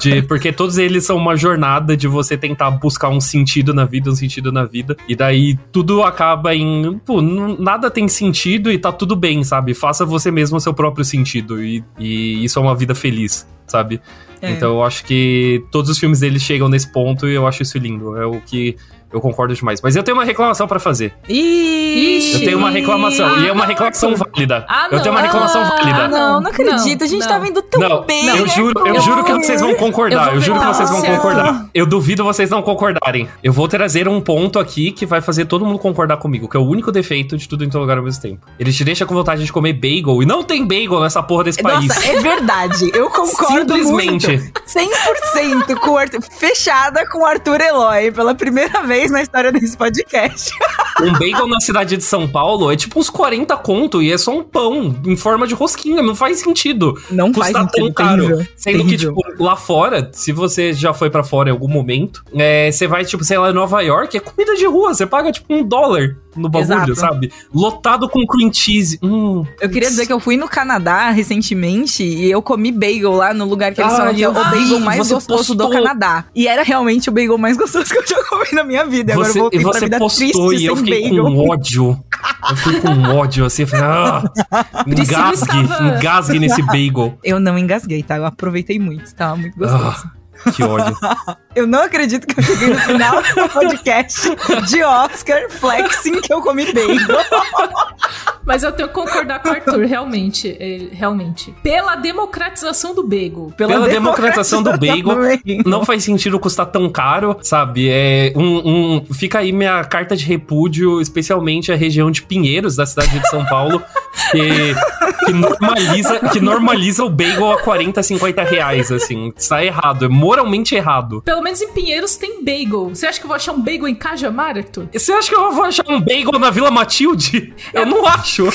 de, porque todos eles são uma jornada de você tentar buscar um sentido na vida, um sentido na vida. E daí tudo acaba em. Pô, nada tem sentido e tá tudo bem, sabe? Faça você mesmo o seu próprio sentido. E, e isso é uma vida feliz, sabe? É. Então eu acho que todos os filmes deles chegam nesse ponto e eu acho isso lindo. É o que eu concordo demais. Mas eu tenho uma reclamação pra fazer. Ih, Eu tenho uma reclamação. Ah, e é uma não, reclamação Arthur. válida. Ah, eu tenho uma não. reclamação Ah, válida. Não, não acredito. Não, a gente não. tá vindo tão Não, bem. eu juro, eu juro que vocês vão concordar. Eu, juro que vocês vão concordar. Eu duvido vocês não concordarem. Eu vou trazer um ponto aqui que vai fazer todo mundo concordar comigo, que é o único defeito de tudo em todo lugar ao mesmo tempo. Ele te deixa com vontade de comer bagel e não tem bagel nessa porra desse país. Nossa, é verdade. Eu concordo Simplesmente. muito. 100% com o Arthur, fechada com o Arthur Eloy pela primeira vez na história desse podcast. [laughs] Um bagel na cidade de São Paulo é tipo uns 40 conto e é só um pão em forma de rosquinha. Não faz sentido. Não faz Custa tão sentido, caro. terrível, Sendo terrível. que, tipo, lá fora, se você já foi pra fora em algum momento, é, você vai, tipo, sei lá, em Nova York, é comida de rua. Você paga, tipo, um dólar no bagulho, Exato. sabe? Lotado com cream cheese. Hum, Eu queria dizer que eu fui no Canadá recentemente e eu comi bagel lá no lugar que eles Ah, falam que é o bagel mais gostoso do postou. Canadá. E era realmente o bagel mais [laughs] gostoso que eu já comi na minha vida. Agora você, eu voltei pra você vida postou triste e eu fiquei bagel. com ódio. Eu fiquei com ódio, assim, eu falei, ah, [laughs] engasgue, estava- engasgue nesse [laughs] bagel. Eu não engasguei, tá? Eu aproveitei muito, tava muito gostoso. Ah, que ódio. [laughs] Eu não acredito que eu cheguei no final do podcast de Oscar flexing que eu comi bagel. [laughs] Mas eu tenho que concordar com o Arthur, realmente. realmente. Pela democratização do bagel. Pela democratização do bagel. Não faz sentido custar tão caro, sabe? É um, um- fica aí minha carta de repúdio, especialmente a região de Pinheiros, da cidade de São Paulo, que, que normaliza, que normaliza o bagel a 40, 50 reais, assim. Está errado, é moralmente errado. Pelo menos em Pinheiros tem bagel. Você acha que eu vou achar um bagel em Cajamar, Arthur? Você acha que eu vou achar um bagel na Vila Matilde? Eu não acho.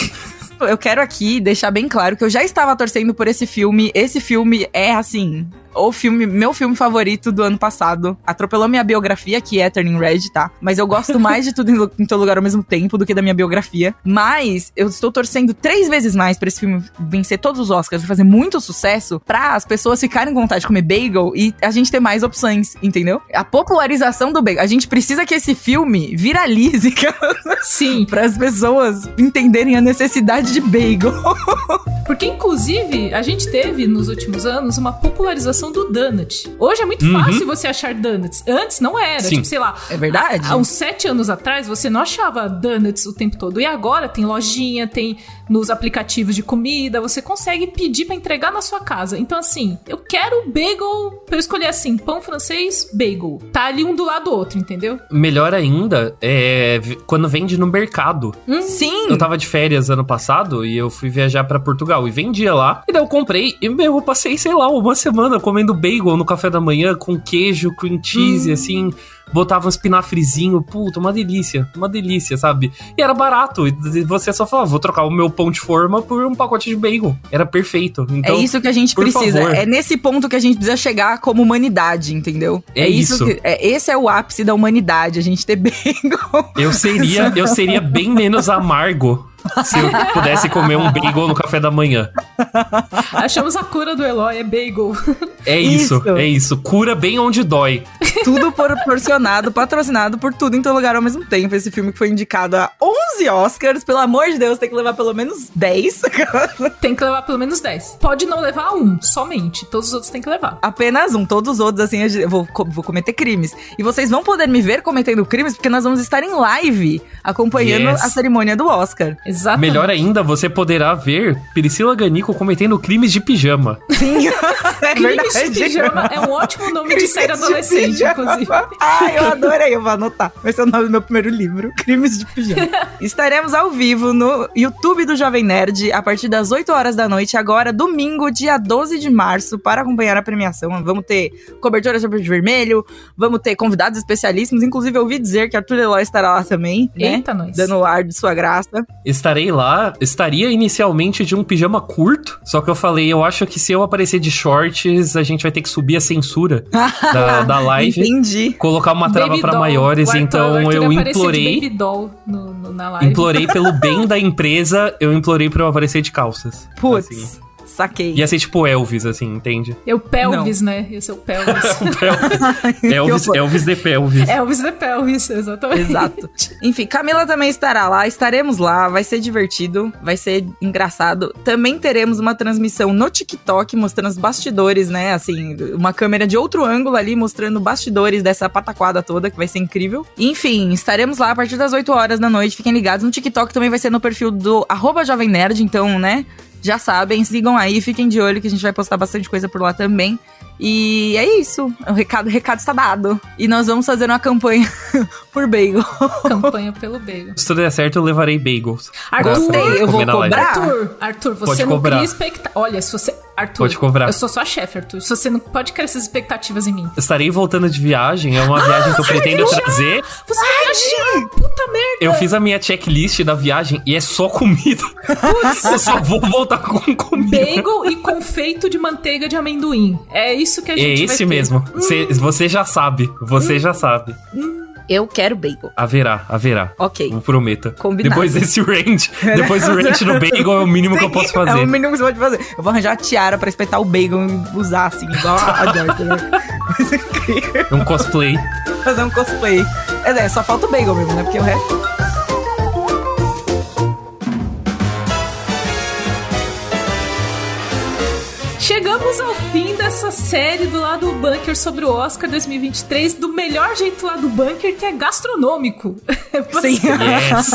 Eu quero aqui deixar bem claro que eu já estava torcendo por esse filme. Esse filme é, assim, o filme, meu filme favorito do ano passado. Atropelou minha biografia, que é Turning Red, tá? Mas eu gosto [laughs] mais de tudo em, em todo lugar ao mesmo tempo do que da minha biografia. Mas eu estou torcendo três vezes mais pra esse filme vencer todos os Oscars e fazer muito sucesso pra as pessoas ficarem com vontade de comer bagel e a gente ter mais opções, entendeu? A popularização do bagel. A gente precisa que esse filme viralize, [laughs] Sim. para as pessoas entenderem a necessidade de bagel. [laughs] Porque, inclusive, a gente teve nos últimos anos uma popularização do donut. Hoje é muito Uhum. fácil você achar donuts. Antes não era. Sim. Tipo, sei lá. É verdade? Há uns sete anos atrás, você não achava donuts o tempo todo. E agora tem lojinha, tem nos aplicativos de comida, você consegue pedir para entregar na sua casa. Então, assim, eu quero bagel, pra eu escolher assim, pão francês, bagel. Tá ali um do lado do outro, entendeu? Melhor ainda é quando vende no mercado. Hum. Sim! Eu tava de férias ano passado e eu fui viajar para Portugal e vendia lá. E daí eu comprei e, meu, eu passei, sei lá, uma semana comendo bagel no café da manhã com queijo, cream cheese, hum. assim botava um espinafrezinho, puta, uma delícia, uma delícia, sabe? E era barato, e você só falava, vou trocar o meu pão de forma por um pacote de bacon. Era perfeito. Então, é isso que a gente precisa, favor. é nesse ponto que a gente precisa chegar como humanidade, entendeu? É, é isso. Que, é, esse é o ápice da humanidade, a gente ter [laughs] bacon. Eu seria, eu seria bem menos amargo se eu pudesse comer um bagel no café da manhã. Achamos a cura do Eloy, é bagel. É isso, isso, é isso. Cura bem onde dói. Tudo proporcionado, patrocinado por tudo em todo lugar ao mesmo tempo. Esse filme que foi indicado a 11 Oscars, pelo amor de Deus, tem que levar pelo menos 10. [laughs] tem que levar pelo menos 10. Pode não levar um, somente. Todos os outros tem que levar. Apenas um. Todos os outros, assim, eu vou, vou cometer crimes. E vocês vão poder me ver cometendo crimes, porque nós vamos estar em live acompanhando yes. a cerimônia do Oscar. Exatamente. Melhor ainda, você poderá ver Priscila Ganico cometendo crimes de pijama. Sim, [laughs] é Crimes de pijama é um ótimo nome de série adolescente, de inclusive. Ai, eu adorei, eu vou anotar. Vai ser o nome do meu primeiro livro, Crimes de Pijama. [laughs] Estaremos ao vivo no YouTube do Jovem Nerd a partir das 8 horas da noite, agora domingo, dia 12 de março, para acompanhar a premiação. Vamos ter cobertura sobre de vermelho, vamos ter convidados especialíssimos, inclusive eu ouvi dizer que a Arthur Eloy estará lá também, né? Eita, nós. Dando o ar de sua graça. Estarei lá estaria inicialmente de um pijama curto, só que eu falei, eu acho que se eu aparecer de shorts, a gente vai ter que subir a censura da, da [laughs] live. Entendi. Colocar uma trava para maiores, Arthur, então eu implorei. No, no, na live. Implorei pelo [laughs] bem da empresa, eu implorei pra eu aparecer de calças. Putz. Assim. Saquei. Ia ser tipo Elvis, assim, entende? Eu pelvis, Não. né? Ia ser o pelvis. [laughs] Elvis, [laughs] Elvis de pelvis. Elvis de pelvis, exatamente. Exato. Enfim, Camila também estará lá, estaremos lá, vai ser divertido, vai ser engraçado. Também teremos uma transmissão no TikTok mostrando os bastidores, né? Assim, uma câmera de outro ângulo ali mostrando bastidores dessa pataquada toda, que vai ser incrível. Enfim, estaremos lá a partir das 8 horas da noite, fiquem ligados. No TikTok também vai ser no perfil do arroba Jovem Nerd, então, né? Já sabem, sigam aí, fiquem de olho que a gente vai postar bastante coisa por lá também. E é isso. O recado, o recado está dado. E nós vamos fazer uma campanha [laughs] por bagel. Campanha pelo bagel. Se tudo der certo, eu levarei bagels. Arthur, Gostei, eu vou cobrar. Arthur, Arthur, você Pode não cobrar. cria expectativa. Olha, se você Arthur, Pode cobrar. eu sou sua chefe, Arthur. Se você não pode criar essas expectativas em mim. Estarei voltando de viagem, é uma viagem que eu pretendo trazer. Você vai Puta merda! Eu fiz a minha checklist da viagem e é só comida. Putz, eu só vou voltar com comida. Bagel e confeito de manteiga de amendoim. É isso que a gente É esse mesmo. Hum. Você, você já sabe. Você hum. já sabe. Hum. Eu quero bagel. Haverá, haverá. Ok. Eu prometo. Combinado. Depois desse range, [laughs] depois do range no bagel é o mínimo que eu posso fazer. É o mínimo que você pode fazer. Eu vou arranjar a tiara pra espetar o bagel e usar assim, igual a [laughs] Joyce, né? Um cosplay. Fazer um cosplay. É, só falta o bagel mesmo, né? Porque o resto... Chegamos ao fim dessa série do lado bunker sobre o Oscar 2023 do melhor jeito lá do bunker que é gastronômico. [laughs] Sim. yes.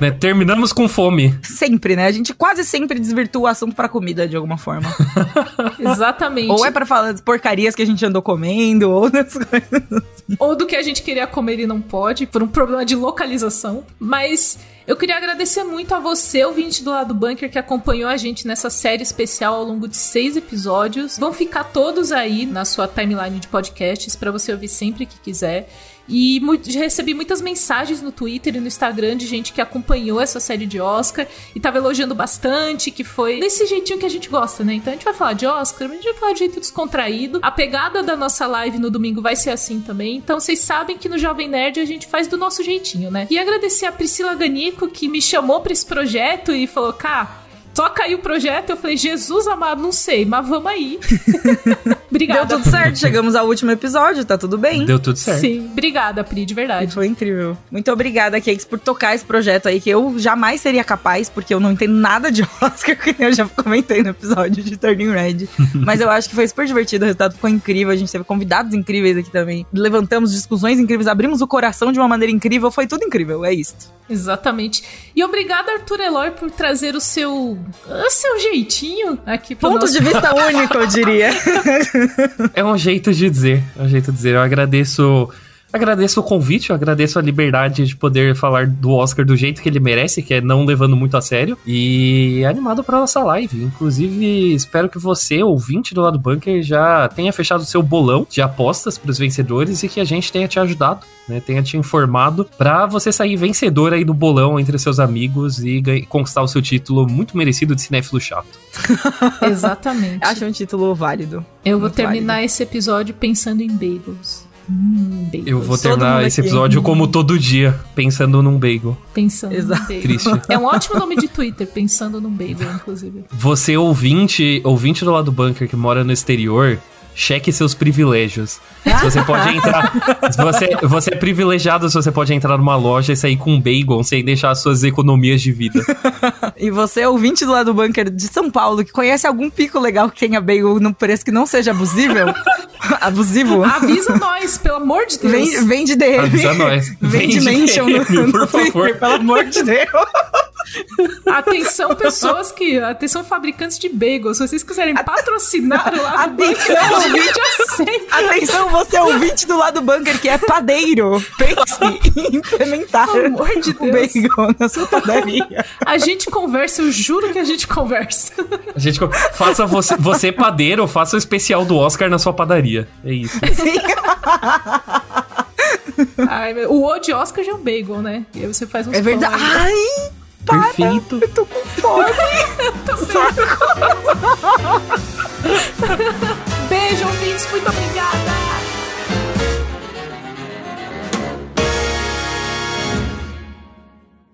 né, terminamos com fome. Sempre, né? A gente quase sempre desvirtua o assunto para comida de alguma forma. [laughs] Exatamente. Ou é para falar das porcarias que a gente andou comendo, ou das coisas. Ou do que a gente queria comer e não pode, por um problema de localização. Mas eu queria agradecer muito a você, ouvinte do lado bunker, que acompanhou a gente nessa série especial ao longo de seis episódios. Vão ficar todos aí na sua timeline de podcasts para você ouvir sempre que quiser. E recebi muitas mensagens no Twitter e no Instagram de gente que acompanhou essa série de Oscar e tava elogiando bastante, que foi desse jeitinho que a gente gosta, né? Então a gente vai falar de Oscar, mas a gente vai falar de jeito descontraído. A pegada da nossa live no domingo vai ser assim também. Então vocês sabem que no Jovem Nerd a gente faz do nosso jeitinho, né? E agradecer a Priscila Ganico que me chamou para esse projeto e falou: "Cá, toca aí o projeto. Eu falei, Jesus amado, não sei, mas vamos aí. [laughs] obrigada. Deu tudo certo, chegamos ao último episódio, tá tudo bem. Deu tudo certo. Sim, obrigada, Pri, de verdade. Foi incrível. Muito obrigada, Cakes, por tocar esse projeto aí, que eu jamais seria capaz, porque eu não entendo nada de [laughs] Oscar, que eu já comentei no episódio de Turning Red. [laughs] Mas eu acho que foi super divertido, o resultado ficou incrível, a gente teve convidados incríveis aqui também. Levantamos discussões incríveis, abrimos o coração de uma maneira incrível, foi tudo incrível, é isso. Exatamente. E obrigada, Arthur Eloy, por trazer o seu, seu jeitinho aqui pro Ponto nosso... de vista único, eu diria. [laughs] É um jeito de dizer, é um jeito de dizer. Eu agradeço Agradeço o convite, agradeço a liberdade de poder falar do Oscar do jeito que ele merece, que é não levando muito a sério. E animado para nossa live. Inclusive, espero que você, ouvinte do lado bunker, já tenha fechado o seu bolão de apostas para os vencedores e que a gente tenha te ajudado, né? Tenha te informado para você sair vencedor aí do bolão entre seus amigos e conquistar o seu título muito merecido de cinéfilo chato. [laughs] Exatamente. Acho um título válido. Eu vou terminar válido. esse episódio pensando em bagels. Hum, eu vou terminar esse episódio como todo dia, pensando num bagel. Pensando Exato. num bagel. Triste. É um ótimo nome de Twitter, pensando num bagel, inclusive. Você, ouvinte, ouvinte do lado do bunker que mora no exterior, cheque seus privilégios. Se você pode entrar. [laughs] se você, você é privilegiado se você pode entrar numa loja e sair com um bagel sem deixar as suas economias de vida. [laughs] e você, ouvinte do lado do bunker de São Paulo, que conhece algum pico legal que tenha bagel num preço que não seja abusível. [laughs] abusivo. Avisa nós, pelo amor de Deus. Vem, vende DM. Avisa nós. Vende, vende mention DM, no, no por Twitter, favor. pelo amor de Deus. Atenção, pessoas que. Atenção, fabricantes de bagels. Se vocês quiserem patrocinar o lado Atenção, ouvinte, Atenção, você é ouvinte do lado bunker que é padeiro. Pense em implementar Pelo amor de o bagel na sua padaria. A gente conversa, eu juro que a gente conversa. A gente faça você, você padeiro, faça o especial do Oscar na sua padaria. É isso. [laughs] Ai, o O de Oscar já é um bagel, né? E aí você faz um É verdade. Ai! Para, Perfeito. Eu tô com fome. [laughs] [laughs] Beijo, ouvintes. Muito obrigada.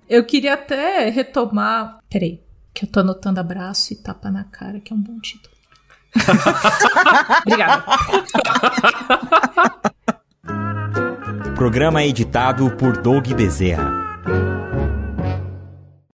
Eu queria até retomar. Peraí, que eu tô anotando abraço e tapa na cara, que é um bom título. [laughs] Obrigada. Programa editado por Doug Bezerra.